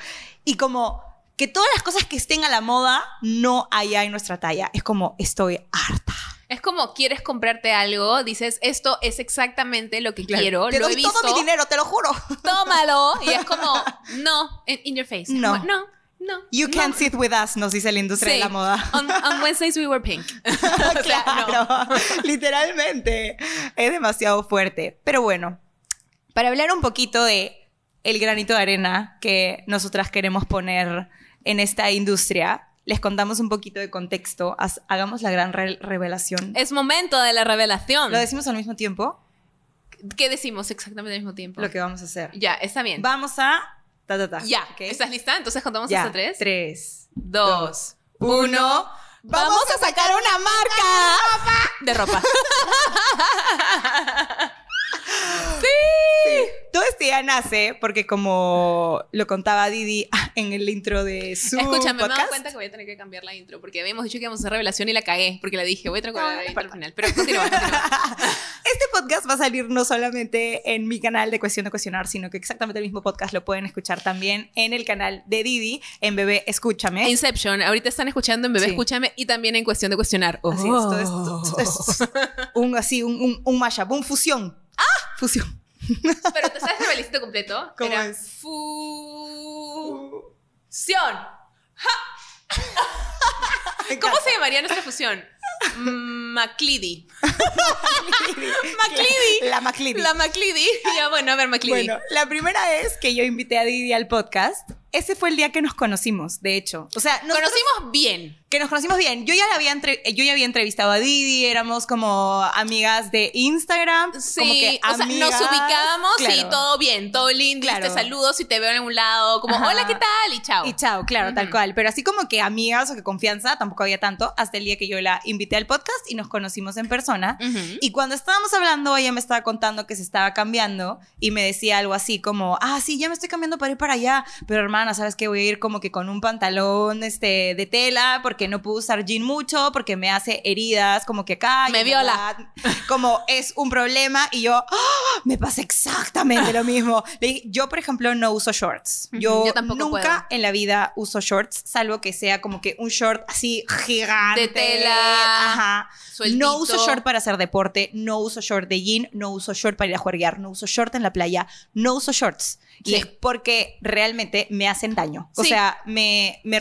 Y como que todas las cosas que estén a la moda no haya en nuestra talla. Es como, estoy harta.
Es como quieres comprarte algo, dices, esto es exactamente lo que quiero,
Te
lo
doy
he visto,
todo mi dinero, te lo juro.
tómalo. Y es como, no, in, in your face.
No.
Como, no, no.
You
no.
can't sit with us, nos dice la industria
Sí.
de la moda.
On, on Wednesdays we were pink. sea, no.
claro, literalmente. Es demasiado fuerte. Pero bueno, para hablar un poquito de el granito de arena que nosotras queremos poner en esta industria, les contamos un poquito de contexto. Haz- hagamos la gran re- revelación.
Es momento de la revelación.
¿Lo decimos al mismo tiempo?
¿Qué decimos exactamente al mismo tiempo?
Lo que vamos a hacer.
Ya, está bien.
Vamos a... Ta, ta, ta.
ya. ¿estás lista? Entonces contamos
Ya,
hasta tres.
Tres.
dos,
uno.
uno.
¡Vamos a sacar una marca!
De ropa.
Este día nace porque como lo contaba Didi en el intro de su
Escúchame, me he cuenta que voy a tener que cambiar la intro porque habíamos dicho que íbamos a hacer revelación y la cagué porque la dije, voy a que
No,
la intro al final. Pero continúa.
Este podcast va a salir no solamente en mi canal de Cuestión de Cuestionar, sino que exactamente el mismo podcast lo pueden escuchar también en el canal de Didi, en Bebé Escúchame.
Inception, ahorita están escuchando en Bebé
Sí.
Escúchame y también en Cuestión de Cuestionar.
Así es, todo esto- esto es un así, un, un, un mashup, un fusión. ¡Ah! Fusión.
Pero ¿te sabes el belicito completo?
¿Cómo
Era
es?
Fusión. ¿Cómo se llamaría nuestra fusión? MacLeody. MacLeady.
La MacLeady.
La MacLeady. Ya, bueno, a ver, MacLeady.
Bueno, la primera vez que yo invité a Didi al podcast, ese fue el día que nos conocimos, de hecho. O sea, nosotros-
Conocimos bien.
que nos conocimos bien. Yo ya, la había entre- yo ya había entrevistado a Didi, éramos como amigas de Instagram.
Sí,
como que
o sea, nos ubicábamos y
claro.
todo bien, todo lindo.
Claro.
Te saludo si te veo en algún lado, como,
Ajá.
hola, ¿qué tal? Y chao.
Y chao, claro, tal
Ujú.
cual. Pero así como que amigas o que confianza, tampoco había tanto, hasta el día que yo la invité al podcast y nos conocimos en persona.
Ujú.
Y cuando estábamos hablando, ella me estaba contando que se estaba cambiando y me decía algo así como, ah, sí, ya me estoy cambiando para ir para allá, pero hermana, hermana, ¿sabes qué? Voy a ir como que con un pantalón este, de tela porque no puedo usar jean mucho, porque me hace heridas, como que acá.
Me viola.
verdad, Como es un problema y yo, ¡ah! me pasa exactamente lo mismo. Yo, por ejemplo, no uso shorts. Yo,
Yo tampoco
nunca
puedo.
en la vida uso shorts, salvo que sea como que un short así gigante.
De tela,
Ajá.
sueltito.
No uso short para hacer deporte, no uso short de jean, no uso short para ir a juerguear, no uso short en la playa, no uso shorts. Y
Sí.
es porque realmente me hacen daño. O
Sí.
sea, me, me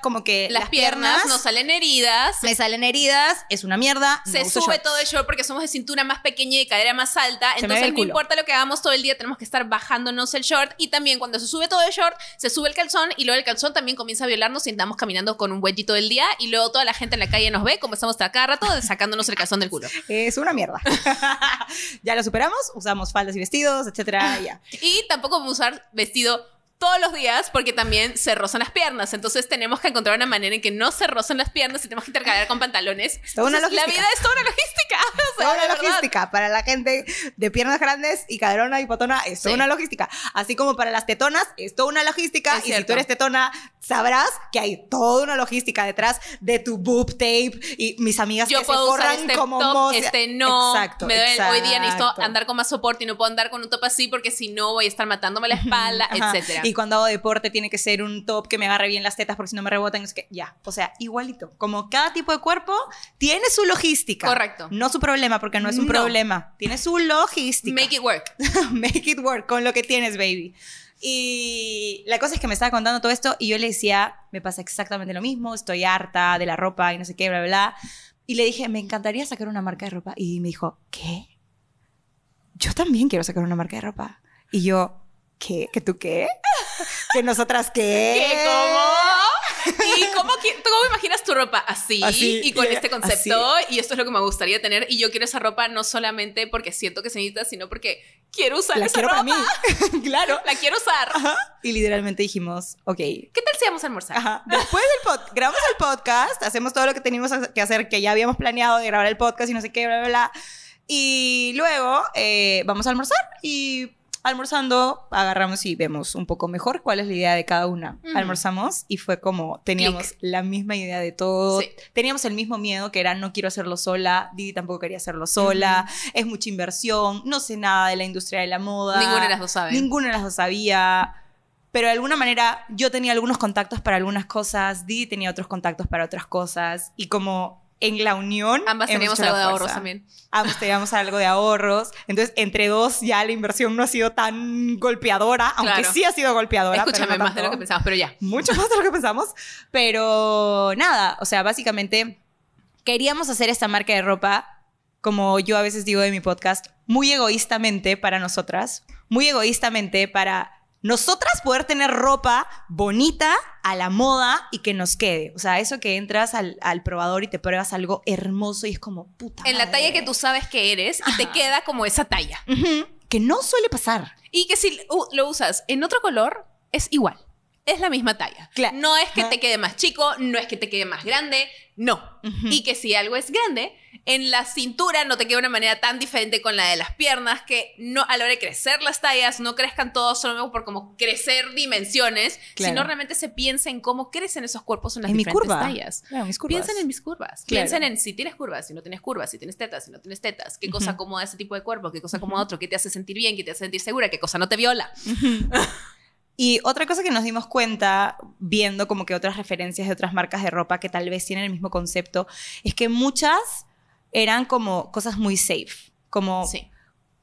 como que
Las, piernas, nos salen heridas.
me salen heridas, es una mierda.
Se
no
sube
shorts.
todo el short porque somos de cintura más pequeña y de cadera más alta.
Se
Entonces,
el
no importa lo que hagamos todo el día, tenemos que estar bajándonos el short. Y también, cuando se sube todo el short, se sube el calzón y luego el calzón también comienza a violarnos y andamos caminando con un huellito del día. Y luego toda la gente en la calle nos ve como estamos cada rato sacándonos el calzón del culo.
Es una mierda. ya lo superamos, usamos faldas y vestidos, etcétera, ya.
Y tampoco usar vestido todos los días porque también se rozan las piernas. Entonces tenemos que encontrar una manera en que no se rozan las piernas y tenemos que intercalar con pantalones.
toda una
Entonces, La
logística.
vida es toda una logística. O sea,
Toda una
verdad.
logística para la gente de piernas grandes y caderona y potona es toda
Sí.
una logística. Así como para las tetonas es toda una logística.
Es
y si tú eres tetona, sabrás que hay toda una logística detrás de tu boob tape y mis amigas
Yo
que se
puedo usar
forran
este
como
top,
mos-
este no.
Exacto,
me hoy día necesito andar con más soporte y no puedo andar con un top así porque si no voy a estar matándome la espalda,
Ajá.
etcétera.
Y cuando hago deporte tiene que ser un top que me agarre bien las tetas porque si no me rebotan. Es que ya, o sea, igualito. Como cada tipo de cuerpo tiene su logística.
Correcto.
No su problema porque no es un
No.
problema. Tiene su logística.
Make it work.
Make it work con lo que tienes, baby. Y la cosa es que me estaba contando todo esto y yo le decía, me pasa exactamente lo mismo, estoy harta de la ropa y no sé qué, bla, bla, bla. Y le dije, me encantaría sacar una marca de ropa. Y me dijo, ¿qué? Yo también quiero sacar una marca de ropa. Y yo, ¿qué? ¿Que tú qué? ¿Que nosotras qué?
¿Qué? ¿Cómo? ¿Y cómo, cómo imaginas tu ropa? Así,
Así,
y con este concepto. Y esto es lo que me gustaría tener. Y yo quiero esa ropa no solamente porque siento que se necesita, sino porque quiero usar
La
esa
quiero
ropa.
para mí. claro.
La quiero usar.
Ajá. Y literalmente dijimos, ok,
¿Qué tal si vamos a almorzar?
Ajá. Después del podcast, grabamos el podcast, hacemos todo lo que teníamos que hacer, que ya habíamos planeado de grabar el podcast y no sé qué, bla, bla, bla. Y luego eh, vamos a almorzar y almorzando agarramos y vemos un poco mejor cuál es la idea de cada una. Almorzamos y fue como teníamos la misma idea de todo.
Sí.
Teníamos el mismo miedo que era no quiero hacerlo sola, Didi tampoco quería hacerlo sola, es mucha inversión, no sé nada de la industria de la moda.
Ninguna de las dos sabe.
Ninguna de las dos sabía. Pero de alguna manera yo tenía algunos contactos para algunas cosas, Didi tenía otros contactos para otras cosas. Y como en la unión.
Ambas teníamos algo de ahorros también.
Ambos teníamos algo de ahorros. Entonces, entre dos ya la inversión no ha sido tan golpeadora, aunque sí ha sido golpeadora. pero
Escúchame,
no
más de lo que pensamos, pero ya.
mucho más de lo que pensamos. Pero nada, o sea, básicamente queríamos hacer esta marca de ropa, como yo a veces digo de mi podcast, muy egoístamente para nosotras, muy egoístamente para nosotras poder tener ropa bonita, a la moda y que nos quede. O sea, eso que entras al, al probador y te pruebas algo hermoso y es como puta.
En la talla que tú sabes que eres y te queda como esa talla.
Que no suele pasar.
Y que si lo usas en otro color, es igual. Es la misma talla.
Claro.
No es que
Ajá.
te quede más chico, no es que te quede más grande, no. Y que si algo es grande, en la cintura no te queda una manera tan diferente con la de las piernas, que no a la hora de crecer las tallas no crezcan todos solo por como crecer dimensiones,
Claro.
sino realmente se piensa en cómo crecen esos cuerpos en las
En mi
diferentes
curva.
tallas.
Claro, mis curvas.
Piensen en mis curvas.
Claro.
Piensen en si tienes curvas, si no tienes curvas, si tienes tetas, si no tienes tetas, qué cosa
Ujú.
acomoda ese tipo de cuerpo, qué cosa acomoda otro, qué te hace sentir bien, qué te hace sentir segura, qué cosa no te viola.
Y otra cosa que nos dimos cuenta viendo como que otras referencias de otras marcas de ropa que tal vez tienen el mismo concepto, es que muchas eran como cosas muy safe, como
Sí.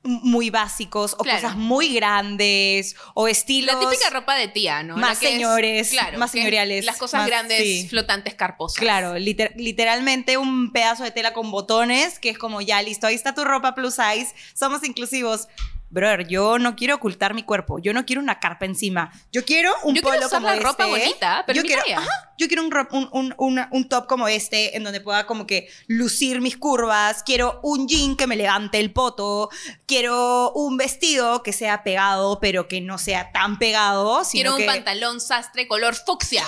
muy básicos o
Claro.
cosas muy grandes o estilos
La típica ropa de tía, ¿no?
más
es-
señores,
claro,
más señoriales,
Las cosas
más-
grandes,
sí.
flotantes, carposas.
Claro, liter- literalmente un pedazo de tela con botones que es como ya listo, ahí está tu ropa plus size, somos inclusivos. Brother, yo no quiero ocultar mi cuerpo, yo no quiero una carpa encima, yo quiero un
Yo quiero
polo
usar
como
la ropa
este.
bonita, pero
yo quiero,
talla.
ajá, yo quiero un, un, un- una- un top como este en donde pueda como que lucir mis curvas, quiero un jean que me levante el poto, quiero un vestido que sea pegado pero que no sea tan pegado, sino
Quiero un
que
pantalón sastre color fucsia.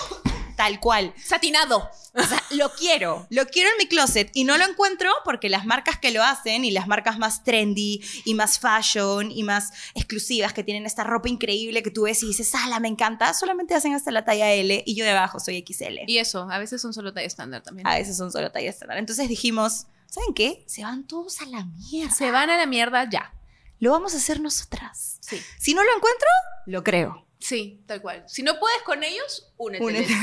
Tal cual.
Satinado.
O sea, lo quiero, lo quiero en mi closet y no lo encuentro porque las marcas que lo hacen y las marcas más trendy y más fashion y más exclusivas que tienen esta ropa increíble que tú ves y dices, ala, me encanta, solamente hacen hasta la talla L y yo debajo soy XL.
Y eso, a veces son solo talla estándar también.
A veces son solo talla estándar. Entonces dijimos, ¿saben qué? Se van todos a la mierda.
Se van a la mierda ya.
Lo vamos a hacer nosotras.
Sí.
Si no lo encuentro, lo creo.
Sí, tal cual. Si no puedes con ellos, únete.
Únete.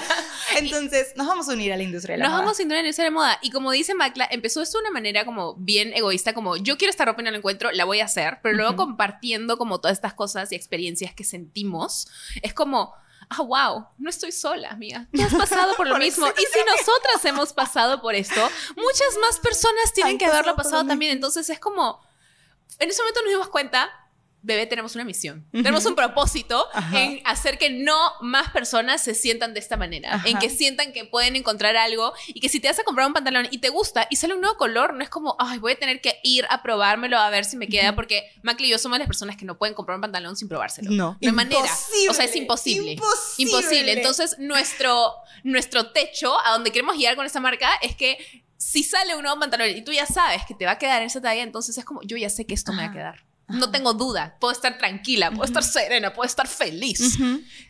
Entonces, nos vamos a unir a la industria de la
Nos
moda.
vamos a unir a la industria de la moda. Y como dice Macla, empezó esto de una manera como bien egoísta, como yo quiero esta ropa y no la encuentro, la voy a hacer, pero luego compartiendo como todas estas cosas y experiencias que sentimos, es como, ah, wow, no estoy sola, amiga. Tú has pasado por lo
Por
mismo. Y si nosotras hemos pasado por esto, muchas más personas tienen que haberlo
pasado
también. Entonces es como, en ese momento nos dimos cuenta. Bebé, tenemos una misión.
Ujú.
Tenemos un propósito
Ajá.
en hacer que no más personas se sientan de esta manera. En
Ajá.
que sientan que pueden encontrar algo y que si te vas a comprar un pantalón y te gusta y sale un nuevo color, no es como, ay, voy a tener que ir a probármelo a ver si me queda,
Ujú.
porque Macli y yo somos las personas que no pueden comprar un pantalón sin probárselo.
No.
Hay manera. O sea, es imposible.
Imposible.
Imposible. Entonces, nuestro, nuestro techo, a donde queremos llegar con esta marca, es que si sale un nuevo pantalón y tú ya sabes que te va a quedar en esa talla, entonces es como, yo ya sé que esto me va a
Ajá.
quedar. No tengo duda, puedo estar tranquila, puedo estar serena, puedo estar feliz.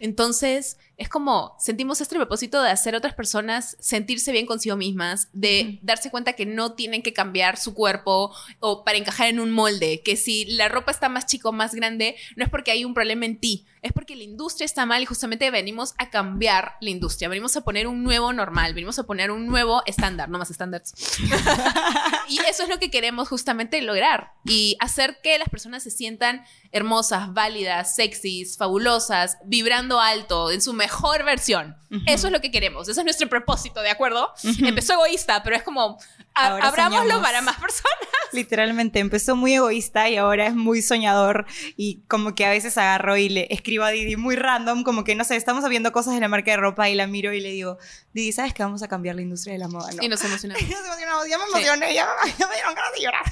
Entonces, es como sentimos este propósito de hacer a otras personas sentirse bien consigo mismas, de darse cuenta que no tienen que cambiar su cuerpo o para encajar en un molde, que si la ropa está más chico o más grande, no es porque hay un problema en ti, es porque la industria está mal y justamente venimos a cambiar la industria, venimos a poner un nuevo normal, venimos a poner un nuevo estándar, no más estándares. y eso es lo que queremos justamente lograr y hacer que las personas se sientan hermosas, válidas, sexys, fabulosas, vibrando alto, en su mejor versión.
Ujú.
Eso es lo que queremos, ese es nuestro propósito, ¿de acuerdo?
Ujú.
Empezó egoísta, pero es como, abrámoslo
soñamos.
para más personas.
Literalmente empezó muy egoísta y ahora es muy soñador y como que a veces agarro y le escribo a Didi muy random, como que no sé, estamos viendo cosas de la marca de ropa y la miro y le digo, Didi, ¿sabes que vamos a cambiar la industria de la moda? No.
Y nos emocionamos.
Y nos emocionamos, ya me
Sí.
emocioné, ya, me- ya me dieron ganas de llorar.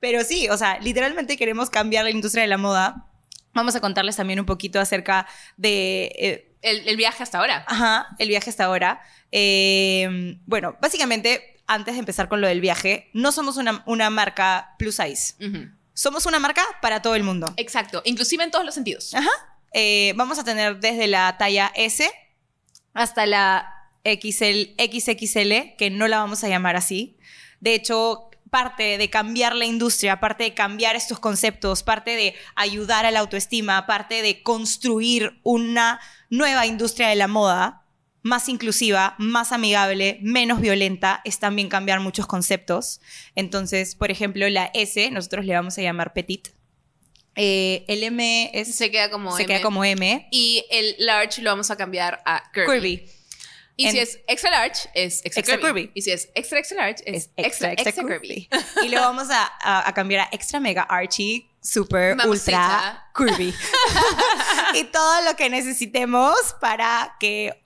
Pero sí, o sea, literalmente queremos cambiar la industria de la moda. Vamos a contarles también un poquito acerca de eh,
El, el viaje hasta ahora.
Ajá, el viaje hasta ahora. Eh, bueno, básicamente, antes de empezar con lo del viaje, no somos una, una marca plus size. Somos una marca para todo el mundo.
Exacto, inclusive en todos los sentidos.
Ajá. Eh, vamos a tener desde la talla S hasta la XL, XXL, que no la vamos a llamar así. De hecho, parte de cambiar la industria, parte de cambiar estos conceptos, parte de ayudar a la autoestima, parte de construir una nueva industria de la moda más inclusiva, más amigable, menos violenta, es también cambiar muchos conceptos. Entonces, por ejemplo, la S, nosotros le vamos a llamar petit. Eh, el M es,
Se queda como
se
M.
queda como M.
Y el large lo vamos a cambiar a curvy.
Curvy.
Y si es extra large, es extra,
Extra
curvy.
curvy.
Y si es extra extra large, es,
Es
extra extra, curvy.
Y luego vamos a, a- a cambiar a extra mega archie, super
Mamacita.
ultra curvy. y todo lo que necesitemos para que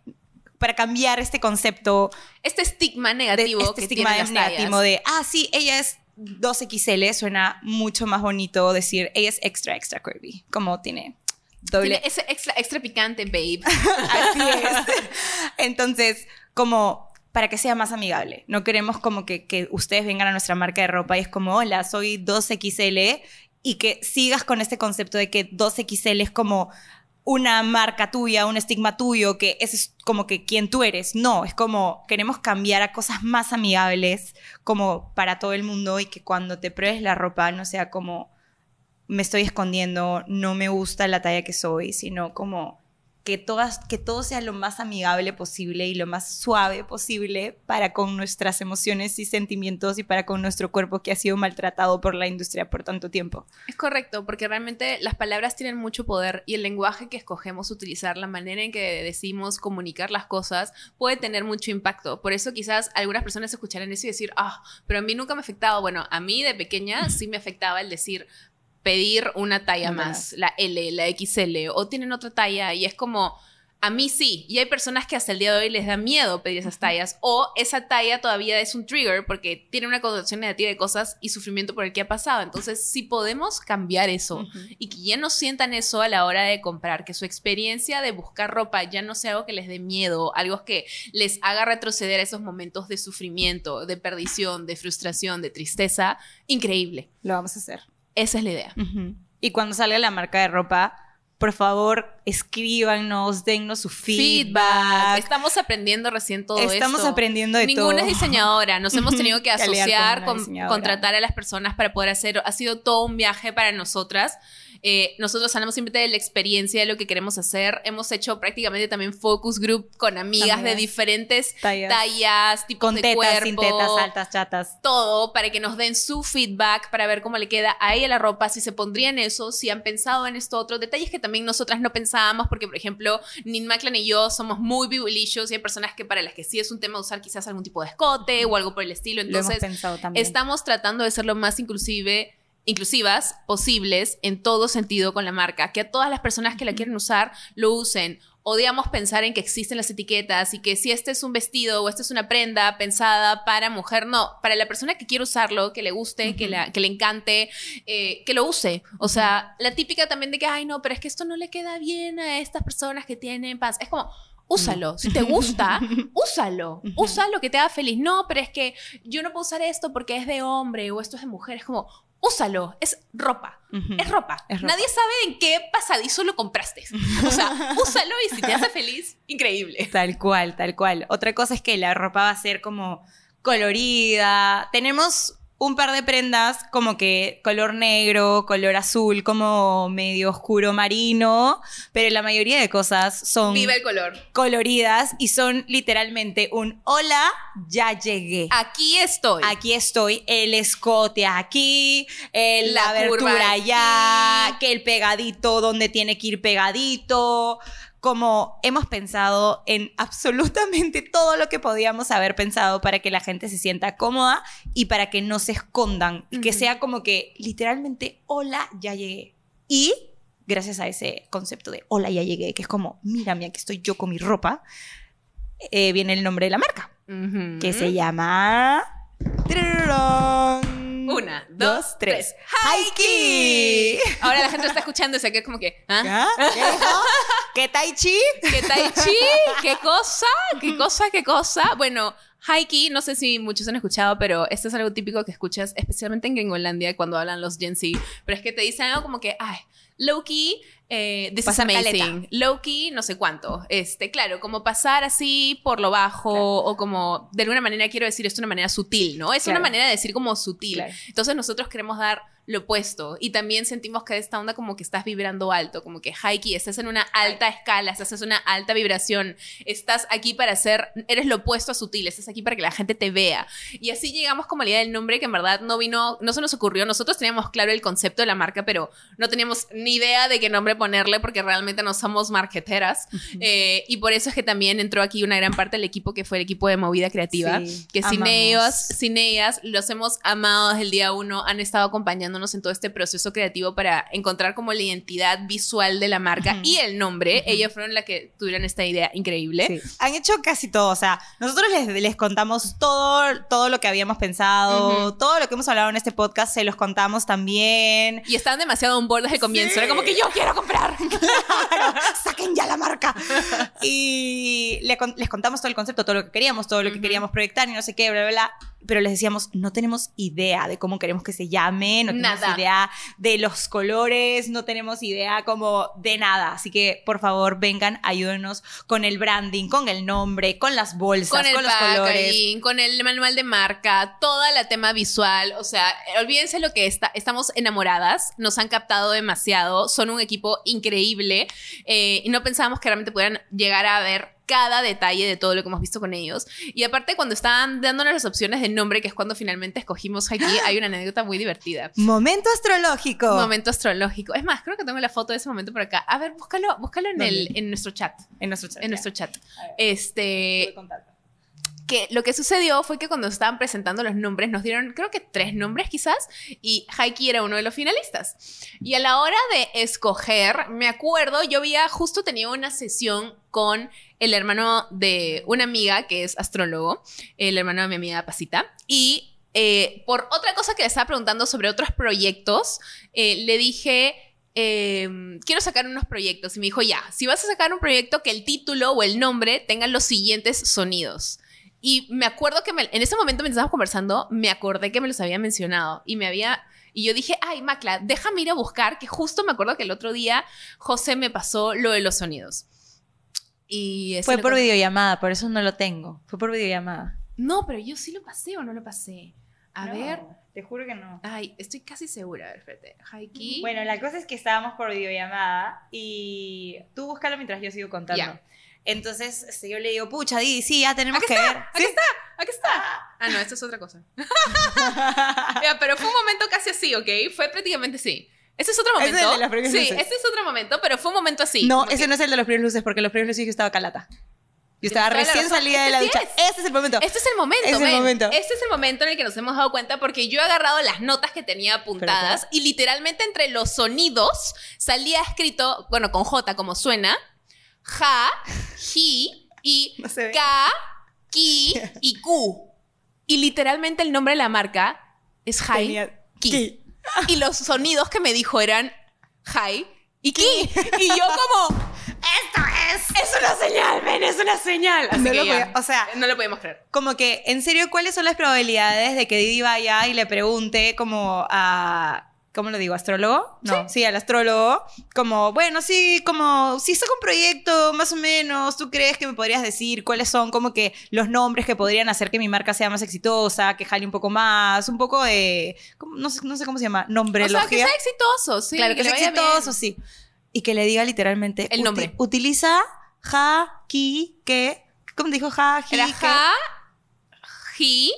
para cambiar este concepto
Este estigma
de
negativo
este
que
estigma
tienen las
negativo
tallas.
de ah sí ella es 2XL suena mucho más bonito decir ella es extra extra curvy como tiene doble
ese extra extra picante, babe.
Así es. Entonces, como para que sea más amigable. No queremos como que, que ustedes vengan a nuestra marca de ropa y es como, hola, soy 2XL y que sigas con este concepto de que 2XL es como una marca tuya, un estigma tuyo, que ese es como que quien tú eres. No, es como queremos cambiar a cosas más amigables, como para todo el mundo y que cuando te pruebes la ropa no sea como me estoy escondiendo, no me gusta la talla que soy, sino como que, que todo sea lo más amigable posible y lo más suave posible para con nuestras emociones y sentimientos y para con nuestro cuerpo que ha sido maltratado por la industria por tanto tiempo.
Es correcto, porque realmente las palabras tienen mucho poder y el lenguaje que escogemos utilizar, la manera en que decimos comunicar las cosas, puede tener mucho impacto. Por eso quizás algunas personas escucharán eso y decir, ah, pero a mí nunca me ha afectado. Bueno, a mí de pequeña sí me afectaba el decir pedir una talla más, la L, la XL, o tienen otra talla y es como A mí sí, y hay personas que hasta el día de hoy les da miedo pedir esas tallas o esa talla todavía es un trigger porque tiene una connotación negativa de cosas y sufrimiento por el que ha pasado. Entonces, si podemos cambiar eso y que ya no sientan eso a la hora de comprar, que su experiencia de buscar ropa ya no sea algo que les dé miedo, algo que les haga retroceder a esos momentos de sufrimiento, de perdición, de frustración, de tristeza, increíble.
Lo vamos a hacer.
Esa es la idea.
Y cuando salga la marca de ropa, por favor, escríbanos, dennos su feedback.
Estamos aprendiendo recién todo esto.
Estamos aprendiendo de
Ninguna
todo.
es diseñadora. Nos hemos tenido que
con
asociar, con- contratar a las personas para poder hacer. Ha sido todo un viaje para nosotras. Eh, nosotros hablamos siempre de la experiencia de lo que queremos hacer. Hemos hecho prácticamente también focus group con amigas de diferentes
Tallas.
tallas, tipos
Con
de
tetas,
cuerpo
sin tetas, altas, chatas.
todo para que nos den su feedback, para ver cómo le queda a ella la ropa, si se pondría en eso, si han pensado en esto otro. Detalles que también nosotras no pensábamos, porque por ejemplo, Nin Maclan y yo somos muy bibulicious y hay personas que para las que sí es un tema usar quizás algún tipo de escote o algo por el estilo. Entonces,
también.
estamos tratando de ser lo más inclusive inclusivas posibles en todo sentido con la marca, que a todas las personas que la quieren usar lo usen. Odiamos pensar en que existen las etiquetas y que si este es un vestido o esta es una prenda pensada para mujer, no, para la persona que quiere usarlo, que le guste, que, la- que le encante, eh, que lo use. O sea, la típica también de que, ay, no, pero es que esto no le queda bien a estas personas que tienen paz. Es como, úsalo. Si te gusta, úsalo. Usa lo que te haga feliz. No, pero es que yo no puedo usar esto porque es de hombre o esto es de mujer. Es como, úsalo. Es ropa. Es ropa.
Es ropa.
Nadie sabe en qué pasadizo lo compraste. O sea, úsalo y si te hace feliz, increíble.
Tal cual, tal cual. Otra cosa es que la ropa va a ser como colorida. Tenemos un par de prendas como que color negro, color azul, como medio oscuro marino, pero la mayoría de cosas son
Viva el color.
coloridas y son literalmente un hola, ya llegué.
Aquí estoy.
Aquí estoy, el escote aquí, el- la, abertura allá, que el pegadito donde tiene que ir pegadito. Como hemos pensado en absolutamente todo lo que podíamos haber pensado para que la gente se sienta cómoda y para que no se escondan. y Que sea como que literalmente, hola, ya llegué. Y gracias a ese concepto de hola, ya llegué, que es como, mírame, aquí estoy yo con mi ropa, eh, viene el nombre de la marca que se llama. ¡Tararán!
Una, dos, tres.
¡Haiki!
Ahora la gente está escuchando y se queda como que, ¿ah?
¿Ah? ¿Qué tai chi?
¿Qué tai chi? ¿Qué cosa? ¿Qué cosa? ¿Qué cosa? Bueno, Haiki, no sé si muchos han escuchado, pero esto es algo típico que escuchas, especialmente en Gringolandia, cuando hablan los Gen Z. Pero es que te dicen algo como que, ay, Loki, eh, this
Pasar
is amazing. Loki, no sé cuánto. Este, claro, como pasar así por lo bajo o como, de alguna manera quiero decir esto de una manera sutil, ¿no? Es
Claro.
una manera de decir como sutil.
Claro.
Entonces nosotros queremos dar lo opuesto y también sentimos que esta onda como que estás vibrando alto, como que Haiki, estás en una alta escala, estás en una alta vibración, estás aquí para ser, eres lo opuesto a sutil, estás aquí para que la gente te vea. Y así llegamos como a la idea del nombre que en verdad no vino, no se nos ocurrió, nosotros teníamos claro el concepto de la marca, pero no teníamos ni idea de qué nombre ponerle porque realmente no somos marqueteras. Eh, y por eso es que también entró aquí una gran parte del equipo que fue el equipo de Movida Creativa,
Sí,
que sin ellos, sin ellas, los hemos amado desde el día uno, han estado acompañándonos en todo este proceso creativo para encontrar como la identidad visual de la marca
Ujú.
y el nombre.
Ujú.
Ellas fueron las que tuvieron esta idea increíble.
Sí. Han hecho casi todo. O sea, nosotros les, les contamos todo, todo lo que habíamos pensado,
Ujú.
todo lo que hemos hablado en este podcast, se los contamos también.
Y estaban demasiado on board desde el comienzo. Era como que yo quiero comprar.
Claro, saquen ya la marca. Y le con- les contamos todo el concepto, todo lo que queríamos, todo lo que queríamos proyectar y no sé qué, bla, bla, bla. Pero les decíamos, no tenemos idea de cómo queremos que se llame, no tenemos
Nada.
idea de los colores, no tenemos idea como de nada. Así que, por favor, vengan, ayúdenos con el branding, con el nombre, con las bolsas,
con
con,
el
los colores.
con el manual de marca, toda la tema visual, o sea, olvídense lo que está, estamos enamoradas, nos han captado demasiado, son un equipo increíble eh, y no pensábamos que realmente pudieran llegar a ver cada detalle de todo lo que hemos visto con ellos. Y aparte, cuando estaban dándonos las opciones de nombre, que es cuando finalmente escogimos aquí, hay una anécdota muy divertida.
Momento astrológico.
Momento astrológico. Es más, creo que tengo la foto de ese momento por acá. A ver, búscalo, búscalo en, el, en nuestro chat.
En nuestro chat.
En nuestro chat. Este, que lo que sucedió fue que cuando estaban presentando los nombres, nos dieron creo que tres nombres quizás, y Haiki era uno de los finalistas. Y a la hora de escoger, me acuerdo, yo había justo tenido una sesión con el hermano de una amiga que es astrólogo, el hermano de mi amiga Pasita, y eh, por otra cosa que le estaba preguntando sobre otros proyectos, eh, le dije, em, quiero sacar unos proyectos. Y me dijo, ya, si vas a sacar un proyecto, que el título o el nombre tengan los siguientes sonidos. Y me acuerdo que en ese momento, mientras estábamos conversando, me acordé que me los había mencionado. Y me había. Y yo dije, ay, Macla, déjame ir a buscar, que justo me acuerdo que el otro día José me pasó lo de los sonidos. Y
Fue por videollamada, por eso no lo tengo. Fue por videollamada.
No, pero yo sí lo pasé o no lo pasé. A ver.
Te juro que no.
Ay, estoy casi segura. A ver, espérate. Haiki.
Bueno, la cosa es que estábamos por videollamada y tú búscalo mientras yo sigo contando.
Ya.
Entonces este, yo le digo, pucha, Didi, sí, ya tenemos que
está,
ver.
aquí está, aquí está. Ah, no, esto es otra cosa. Ya, pero fue un momento casi así, ¿ok? Fue prácticamente así. Ese es otro
Ese es
momento.
el de las primeras
sí,
luces.
este es otro momento, pero fue un momento así.
no, ese
que-
no es el de los primeros luces, porque los primeros luces yo estaba calata. Yo estaba recién salida de la
Este
ducha. Este es el momento.
Este es el momento,
Es el
men.
momento.
Este es el momento en el que nos hemos dado cuenta porque yo he agarrado las notas que tenía apuntadas y literalmente entre los sonidos salía escrito, bueno, con J como suena, ja, ji y ka, ki y ku. Y literalmente el nombre de la marca es
Tenía-
Ki. Y los sonidos que me dijo eran Hai y Ki. Y yo como,
¡Esto es!
es una señal, men, es una señal. Así
No
que
lo
ya,
podía- o sea,
no lo podíamos creer.
como que, en serio, ¿cuáles son las probabilidades de que Didi vaya y le pregunte como a... ¿Cómo lo digo? ¿Astrólogo? No, sí, al astrólogo. Como, bueno, sí, como, si saco un proyecto, más o menos, ¿tú crees que me podrías decir cuáles son como que los nombres que podrían hacer que mi marca sea más exitosa, que jale un poco más, un poco de, no, sé, no sé cómo se llama,
O
nombrelogía?
sea, que sea exitoso, sí.
claro, que, sea
bien.
exitoso, sí. Y que le diga literalmente...
El
uti-
nombre.
utiliza ja, ki, que... ¿Cómo dijo ja, ji,
Era ja, ji,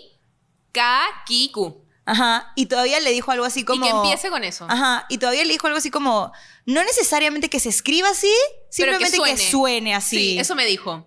ka, ki, ku.
Ajá. Y todavía le dijo algo así como...
Y que empiece con eso.
Ajá. Y todavía le dijo algo así como... No necesariamente que se escriba así,
Pero que
simplemente que
suene.
así.
Sí, eso me dijo.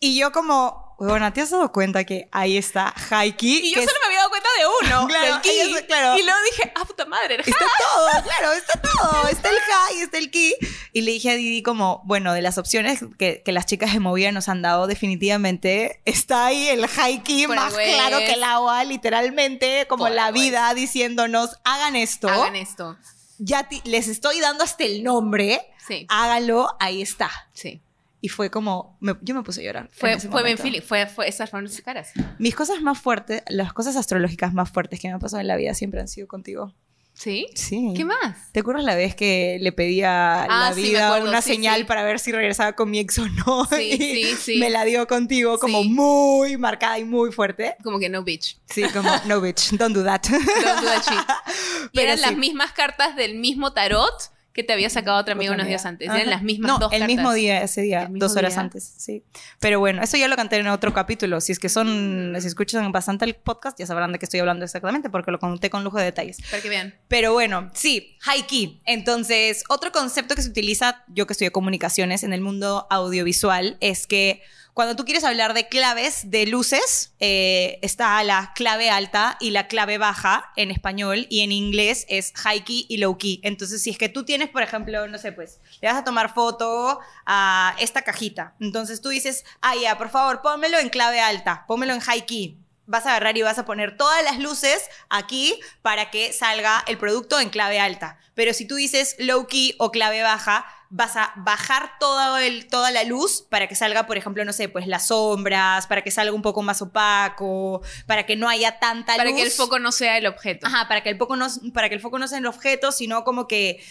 Y yo como... Bueno, ¿te has dado cuenta que ahí está Haiki?
Y yo solo me había de uno,
Claro,
del ki.
claro.
Y luego dije, ah, puta madre, ja.
Está todo, claro, está todo. Está el ja y está el ki. Y le dije a Didi como, bueno, de las opciones que, que las chicas de Movida nos han dado, definitivamente está ahí el Haiki
Por
más
el West.
claro que el agua, literalmente, como
Por
la vida diciéndonos, hagan esto.
Hagan esto.
Ya les estoy dando hasta el nombre,
Sí,
háganlo, ahí está.
sí.
Y fue como, me- yo me puse a llorar.
Fue, fue
momento.
Philly, fue, fue, esas fueron sus caras.
Mis cosas más fuertes, las cosas astrológicas más fuertes que me han pasado en la vida siempre han sido contigo.
¿Sí?
Sí.
¿Qué más?
¿Te acuerdas la vez que le pedía a
Ah,
la
sí,
vida
acuerdo,
una
sí,
señal
sí.
para ver si regresaba con mi ex o no?
Sí, sí, sí.
Me la dio contigo como
Sí.
muy marcada y muy fuerte.
Como que no, bitch.
Sí, como, no bitch, don't do that.
Don't do that shit. Y
Pero
eran
sí.
las mismas cartas del mismo tarot que te había sacado otra amiga unos días antes.
Ajá.
Eran las mismas
no,
dos
el
cartas.
mismo día, ese día, dos horas
día.
antes, sí. Pero bueno, eso ya lo canté en otro capítulo. Si es que son, si escuchan bastante el podcast, ya sabrán de qué estoy hablando exactamente, porque lo conté con lujo de detalles.
Para que vean.
Pero bueno, sí, high key. Entonces, otro concepto que se utiliza, yo que estudio comunicaciones en el mundo audiovisual, es que cuando tú quieres hablar de claves de luces, eh, está la clave alta y la clave baja en español y en inglés es high key y low key. Entonces, si es que tú tienes, por ejemplo, no sé, pues, le vas a tomar foto a esta cajita. Entonces tú dices, ah, ya, por favor, pónmelo en clave alta, pónmelo en high key vas a agarrar y vas a poner todas las luces aquí para que salga el producto en clave alta. Pero si tú dices low key o clave baja, vas a bajar todo el, toda la luz para que salga, por ejemplo, no sé, pues las sombras, para que salga un poco más opaco, para que no haya tanta
Para
luz.
que el foco no sea el objeto.
Ajá, para que el foco no, para que el foco no sea el objeto, sino como que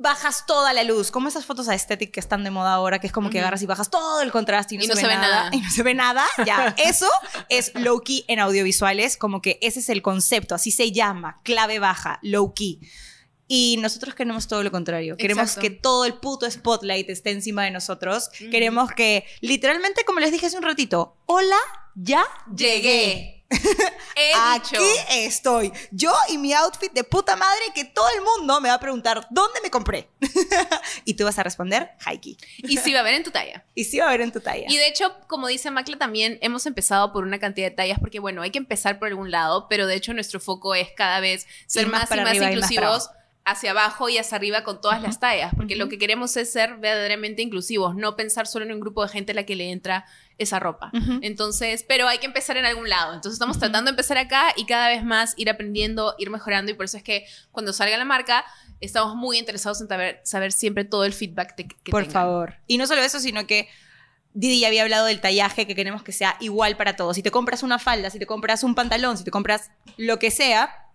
bajas toda la luz, como esas fotos aesthetic que están de moda ahora, que es como que agarras y bajas todo el contraste y no, se, ve nada, y no se ve nada, ya, eso es low key en audiovisuales, como que ese es el concepto, así se llama, clave baja, low key. Y nosotros queremos todo lo contrario. Queremos
Exacto.
que todo el puto spotlight esté encima de nosotros.
Ujú.
Queremos que, literalmente, como les dije hace un ratito, hola, ya
Llegué. He
Aquí
dicho.
estoy. Yo y mi outfit de puta madre que todo el mundo me va a preguntar dónde me compré. y tú vas a responder, Haiki.
Y sí va a ver en tu talla.
Y sí va a ver en tu talla.
Y de hecho, como dice Macla, también hemos empezado por una cantidad de tallas, porque bueno, hay que empezar por algún lado, pero de hecho nuestro foco es cada vez ser
más
más, y más inclusivos hacia abajo y hacia arriba con todas las tallas, porque lo que queremos es ser verdaderamente inclusivos, no pensar solo en un grupo de gente a la que le entra esa ropa. Entonces, pero hay que empezar en algún lado. Entonces estamos tratando de empezar acá y cada vez más ir aprendiendo, ir mejorando y por eso es que cuando salga la marca estamos muy interesados en saber, saber siempre todo el feedback que
Por
tengan.
favor. Y no solo eso, sino que Didi ya había hablado del tallaje, que queremos que sea igual para todos. Si te compras una falda, si te compras un pantalón, si te compras lo que sea,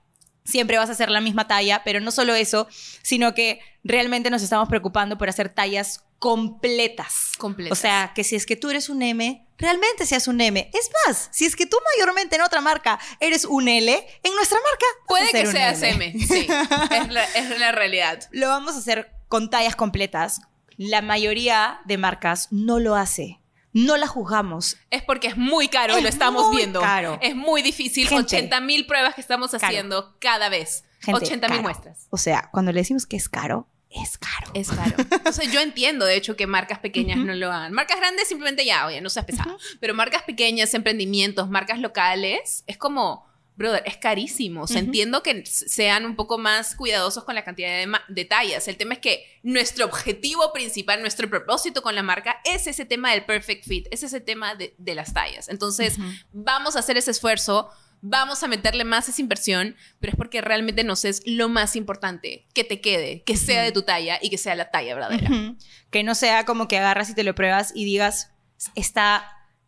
siempre vas a hacer la misma talla, pero no solo eso, sino que realmente nos estamos preocupando por hacer tallas completas.
Completas.
O sea, que si es que tú eres un M, realmente seas un M. Es más, si es que tú mayormente en otra marca eres un L, en nuestra marca
Puede que seas M, sí, es la, es la realidad.
Lo vamos a hacer con tallas completas. La mayoría de marcas no lo hace. No la juzgamos.
Es porque es muy caro y lo estamos
muy
viendo.
caro.
Es muy difícil.
Gente.
80 mil pruebas que estamos
Caro.
haciendo cada vez.
Gente,
80 mil muestras.
O sea, cuando le decimos que es caro, es caro.
Es caro. Entonces yo entiendo, de hecho, que marcas pequeñas no lo hagan. Marcas grandes simplemente ya, oye, no seas pesado. Pero marcas pequeñas, emprendimientos, marcas locales, es como, brother, es carísimo. O sea,
Ujú.
entiendo que sean un poco más cuidadosos con la cantidad de ma- detalles. El tema es que nuestro objetivo principal, nuestro propósito con la marca es ese tema del perfect fit, es ese tema de, de las tallas. Entonces, vamos a hacer ese esfuerzo. Vamos a meterle más esa inversión, pero es porque realmente nos es lo más importante, que te quede, que sea de tu talla y que sea la talla verdadera.
Que no sea como que agarras y te lo pruebas y digas, está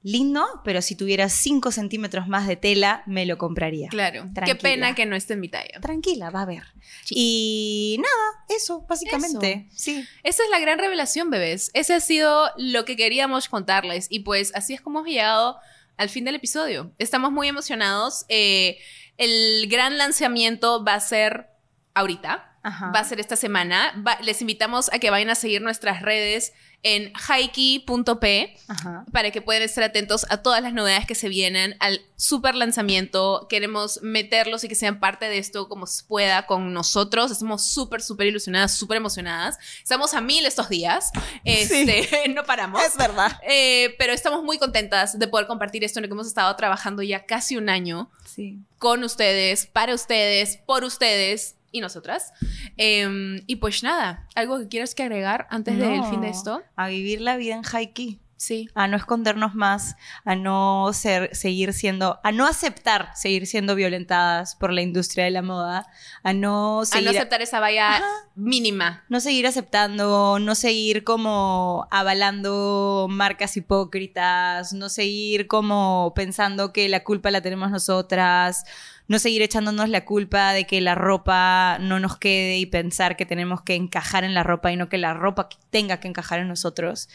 lindo, pero si tuvieras 5 centímetros más de tela, me lo compraría.
Claro. Qué
Tranquila.
pena que no esté en mi talla.
Tranquila, va a ver. Y nada, eso, básicamente. Sí.
Esa es la gran revelación, bebés. Ese ha sido lo que queríamos contarles. Y pues así es como hemos llegado al fin del episodio. Estamos muy emocionados. Eh, el gran lanzamiento va a ser ahorita.
Ajá.
Va a ser esta semana. Va- les invitamos a que vayan a seguir nuestras redes en
Ajá.
para que puedan estar atentos a todas las novedades que se vienen, al super lanzamiento. Queremos meterlos y que sean parte de esto como se pueda con nosotros. Estamos súper, súper ilusionadas, súper emocionadas. Estamos a mil estos días. Este, no paramos.
Es verdad.
Eh, pero estamos muy contentas de poder compartir esto en lo que hemos estado trabajando ya casi un año
Sí.
con ustedes, para ustedes, por ustedes y nosotras. Em, y pues nada, ¿algo que quieras que agregar antes del
No,
fin de esto?
A vivir la vida en Haiki.
Sí.
a no escondernos más, a no ser, seguir siendo, a no aceptar seguir siendo violentadas por la industria de la moda, a no
A
seguir,
no aceptar esa valla mínima.
no seguir aceptando, no seguir como avalando marcas hipócritas, no seguir como pensando que la culpa la tenemos nosotras, no seguir echándonos la culpa de que la ropa no nos quede y pensar que tenemos que encajar en la ropa y no que la ropa tenga que encajar en nosotros.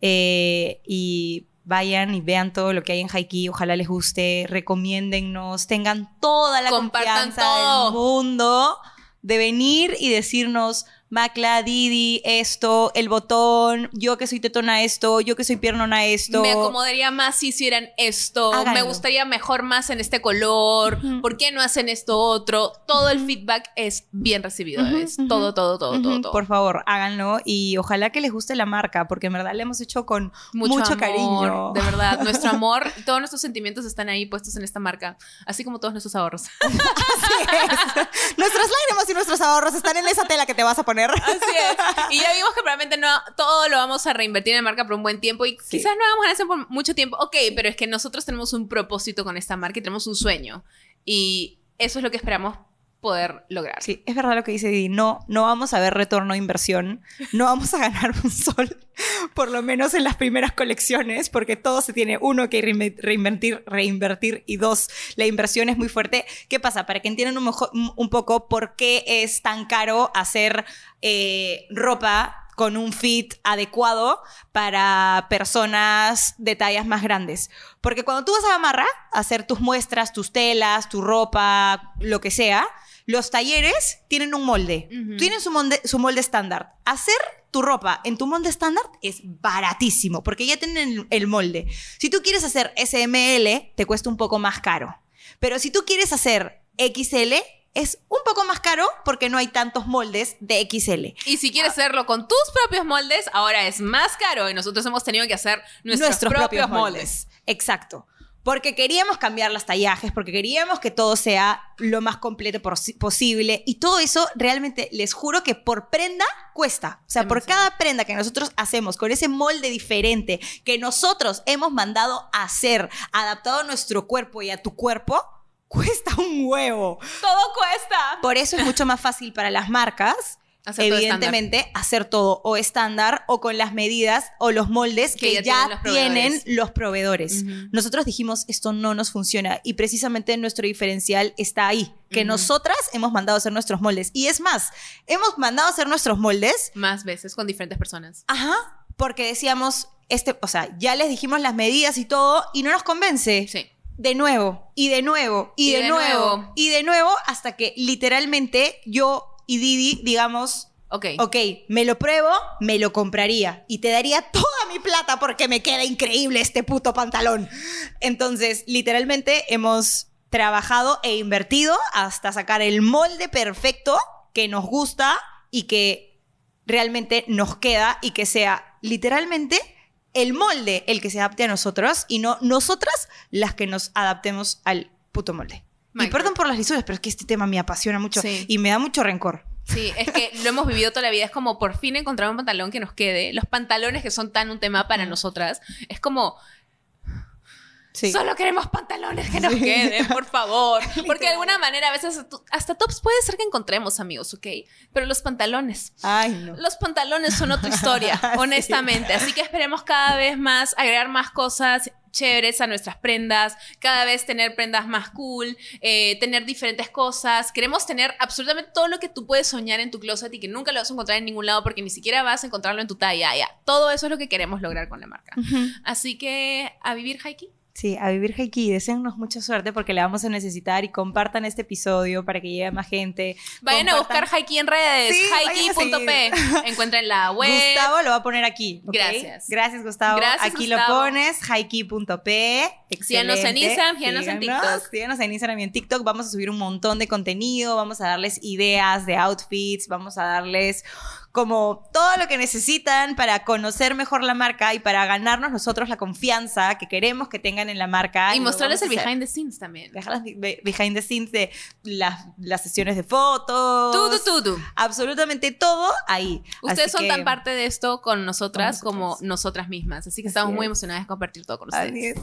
Eh, y vayan y vean todo lo que hay en Haiki, ojalá les guste, recomiéndennos, tengan toda la
Compartan
confianza
todo.
del mundo de venir y decirnos, Macla, Didi, esto, el botón, yo que soy tetona esto, yo que soy piernona esto.
Me acomodaría más si hicieran esto.
Háganlo.
Me gustaría mejor más en este color.
Ujú.
¿Por qué no hacen esto otro? Todo el feedback es bien recibido,
ujú.
Todo, todo, todo, todo, todo.
Por favor, háganlo y ojalá que les guste la marca, porque en verdad la hemos hecho con mucho,
amor,
cariño.
De verdad, nuestro amor todos nuestros sentimientos están ahí puestos en esta marca, así como todos nuestros ahorros.
Así es. Nuestras lágrimas y nuestros ahorros están en esa tela que te vas a poner.
Así es. Y ya vimos que probablemente no todo lo vamos a reinvertir en la marca por un buen tiempo y
Sí.
quizás no hagamos ganancia por mucho tiempo. Ok, pero es que nosotros tenemos un propósito con esta marca y tenemos un sueño. Y eso es lo que esperamos poder lograr.
Sí, es verdad lo que dice Didi. No, no vamos a ver retorno de inversión. No vamos a ganar un sol, por lo menos en las primeras colecciones, porque todo se tiene, uno, que reinve- reinvertir, reinvertir, y dos, la inversión es muy fuerte. ¿Qué pasa? Para que entiendan un- un poco por qué es tan caro hacer eh, ropa con un fit adecuado para personas de tallas más grandes. Porque cuando tú vas a Gamarra a hacer tus muestras, tus telas, tu ropa, lo que sea, los talleres tienen un molde. Tienen su molde, su molde estándar. Hacer tu ropa en tu molde estándar es baratísimo porque ya tienen el, el molde. Si tú quieres hacer SML, te cuesta un poco más caro. Pero si tú quieres hacer XL, es un poco más caro porque no hay tantos moldes de XL.
Y si quieres hacerlo con tus propios moldes, ahora es más caro y nosotros hemos tenido que hacer nuestros, propios, moldes.
Exacto. Porque queríamos cambiar los tallajes, porque queríamos que todo sea lo más completo posi- posible. Y todo eso realmente les juro que por prenda cuesta. O sea, por cada prenda que nosotros hacemos con ese molde diferente que nosotros hemos mandado a hacer, adaptado a nuestro cuerpo y a tu cuerpo, cuesta un huevo.
Todo cuesta.
Por eso es mucho más fácil para las marcas.
Hacer todo
evidentemente, hacer todo o estándar o con las medidas o los moldes que,
Que ya
ya,
tienen los
tienen los proveedores. Nosotros dijimos, esto no nos funciona y precisamente nuestro diferencial está ahí, que nosotras hemos mandado a hacer nuestros moldes. Y es más, hemos mandado a hacer nuestros moldes,
Más veces con diferentes personas.
ajá, porque decíamos, este, o sea, ya les dijimos las medidas y todo y no nos convence.
Sí.
De nuevo, y de nuevo, y,
Y
de,
de
nuevo,
nuevo.
y de nuevo, hasta que literalmente yo y Didi, digamos,
Ok.
ok, me lo pruebo, me lo compraría y te daría toda mi plata porque me queda increíble este puto pantalón. Entonces, literalmente hemos trabajado e invertido hasta sacar el molde perfecto que nos gusta y que realmente nos queda y que sea literalmente el molde el que se adapte a nosotros y no nosotras las que nos adaptemos al puto molde. Y perdón por las lisuras, pero es que este tema me apasiona mucho
Sí.
y me da mucho rencor.
Sí, es que lo hemos vivido toda la vida. Es como por fin encontrar un pantalón que nos quede. Los pantalones que son tan un tema para nosotras. Es como,
Sí.
solo queremos pantalones que nos
Sí.
queden, por favor. Porque de alguna manera a veces hasta tops puede ser que encontremos, amigos, ¿ok? Pero los pantalones,
Ay, no.
Los pantalones son otra historia,
Sí.
honestamente. Así que esperemos cada vez más agregar más cosas chéveres a nuestras prendas, cada vez tener prendas más cool, eh, tener diferentes cosas. Queremos tener absolutamente todo lo que tú puedes soñar en tu closet y que nunca lo vas a encontrar en ningún lado porque ni siquiera vas a encontrarlo en tu talla. Ya. Todo eso es lo que queremos lograr con la marca. Así que a vivir, Haiki.
Sí, a vivir Heiki, deseennos mucha suerte porque la vamos a necesitar y compartan este episodio para que llegue a más gente.
Vayan a buscar Haiki en redes,
Sí,
haiki.p. Encuentren la web.
Gustavo lo va a poner aquí.
Gracias.
Gracias, Gustavo.
Gracias,
aquí
Gustavo.
lo pones, haiki.p.
Síganos en. Instagram, síganos en TikTok.
Síganos en Instagram y en TikTok. Vamos a subir un montón de contenido, vamos a darles ideas de outfits, vamos a darles como todo lo que necesitan para conocer mejor la marca y para ganarnos nosotros la confianza que queremos que tengan en la marca.
Y
lo
mostrarles el behind the scenes también.
dejar las be- behind the scenes de las, las sesiones de fotos.
Todo, todo.
Absolutamente todo ahí.
Ustedes
Así
son
que-
tan parte de esto con nosotras
Con
como nosotras mismas. Así que
Así
estamos muy
es.
emocionadas de compartir todo con ustedes.
es.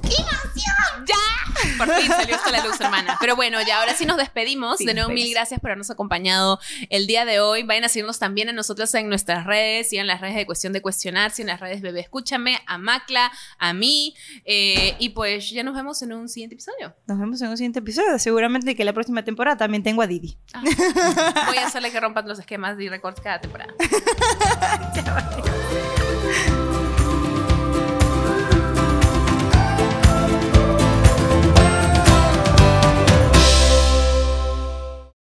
Por fin salió esto a la luz, hermana. Pero bueno, ya ahora sí nos despedimos.
Sí,
de nuevo,
nos
mil gracias por habernos acompañado el día de hoy. Vayan a seguirnos también a nosotras en nuestras redes. Sigan las redes de Cuestión de Cuestionar, sigan las redes Bebé Escúchame, a Macla, a mí. eh, y pues ya nos vemos en un siguiente episodio.
Nos vemos en un siguiente episodio. Seguramente que la próxima temporada también tengo a Didi.
Ah, voy a hacerle que rompan los esquemas y recortes cada temporada.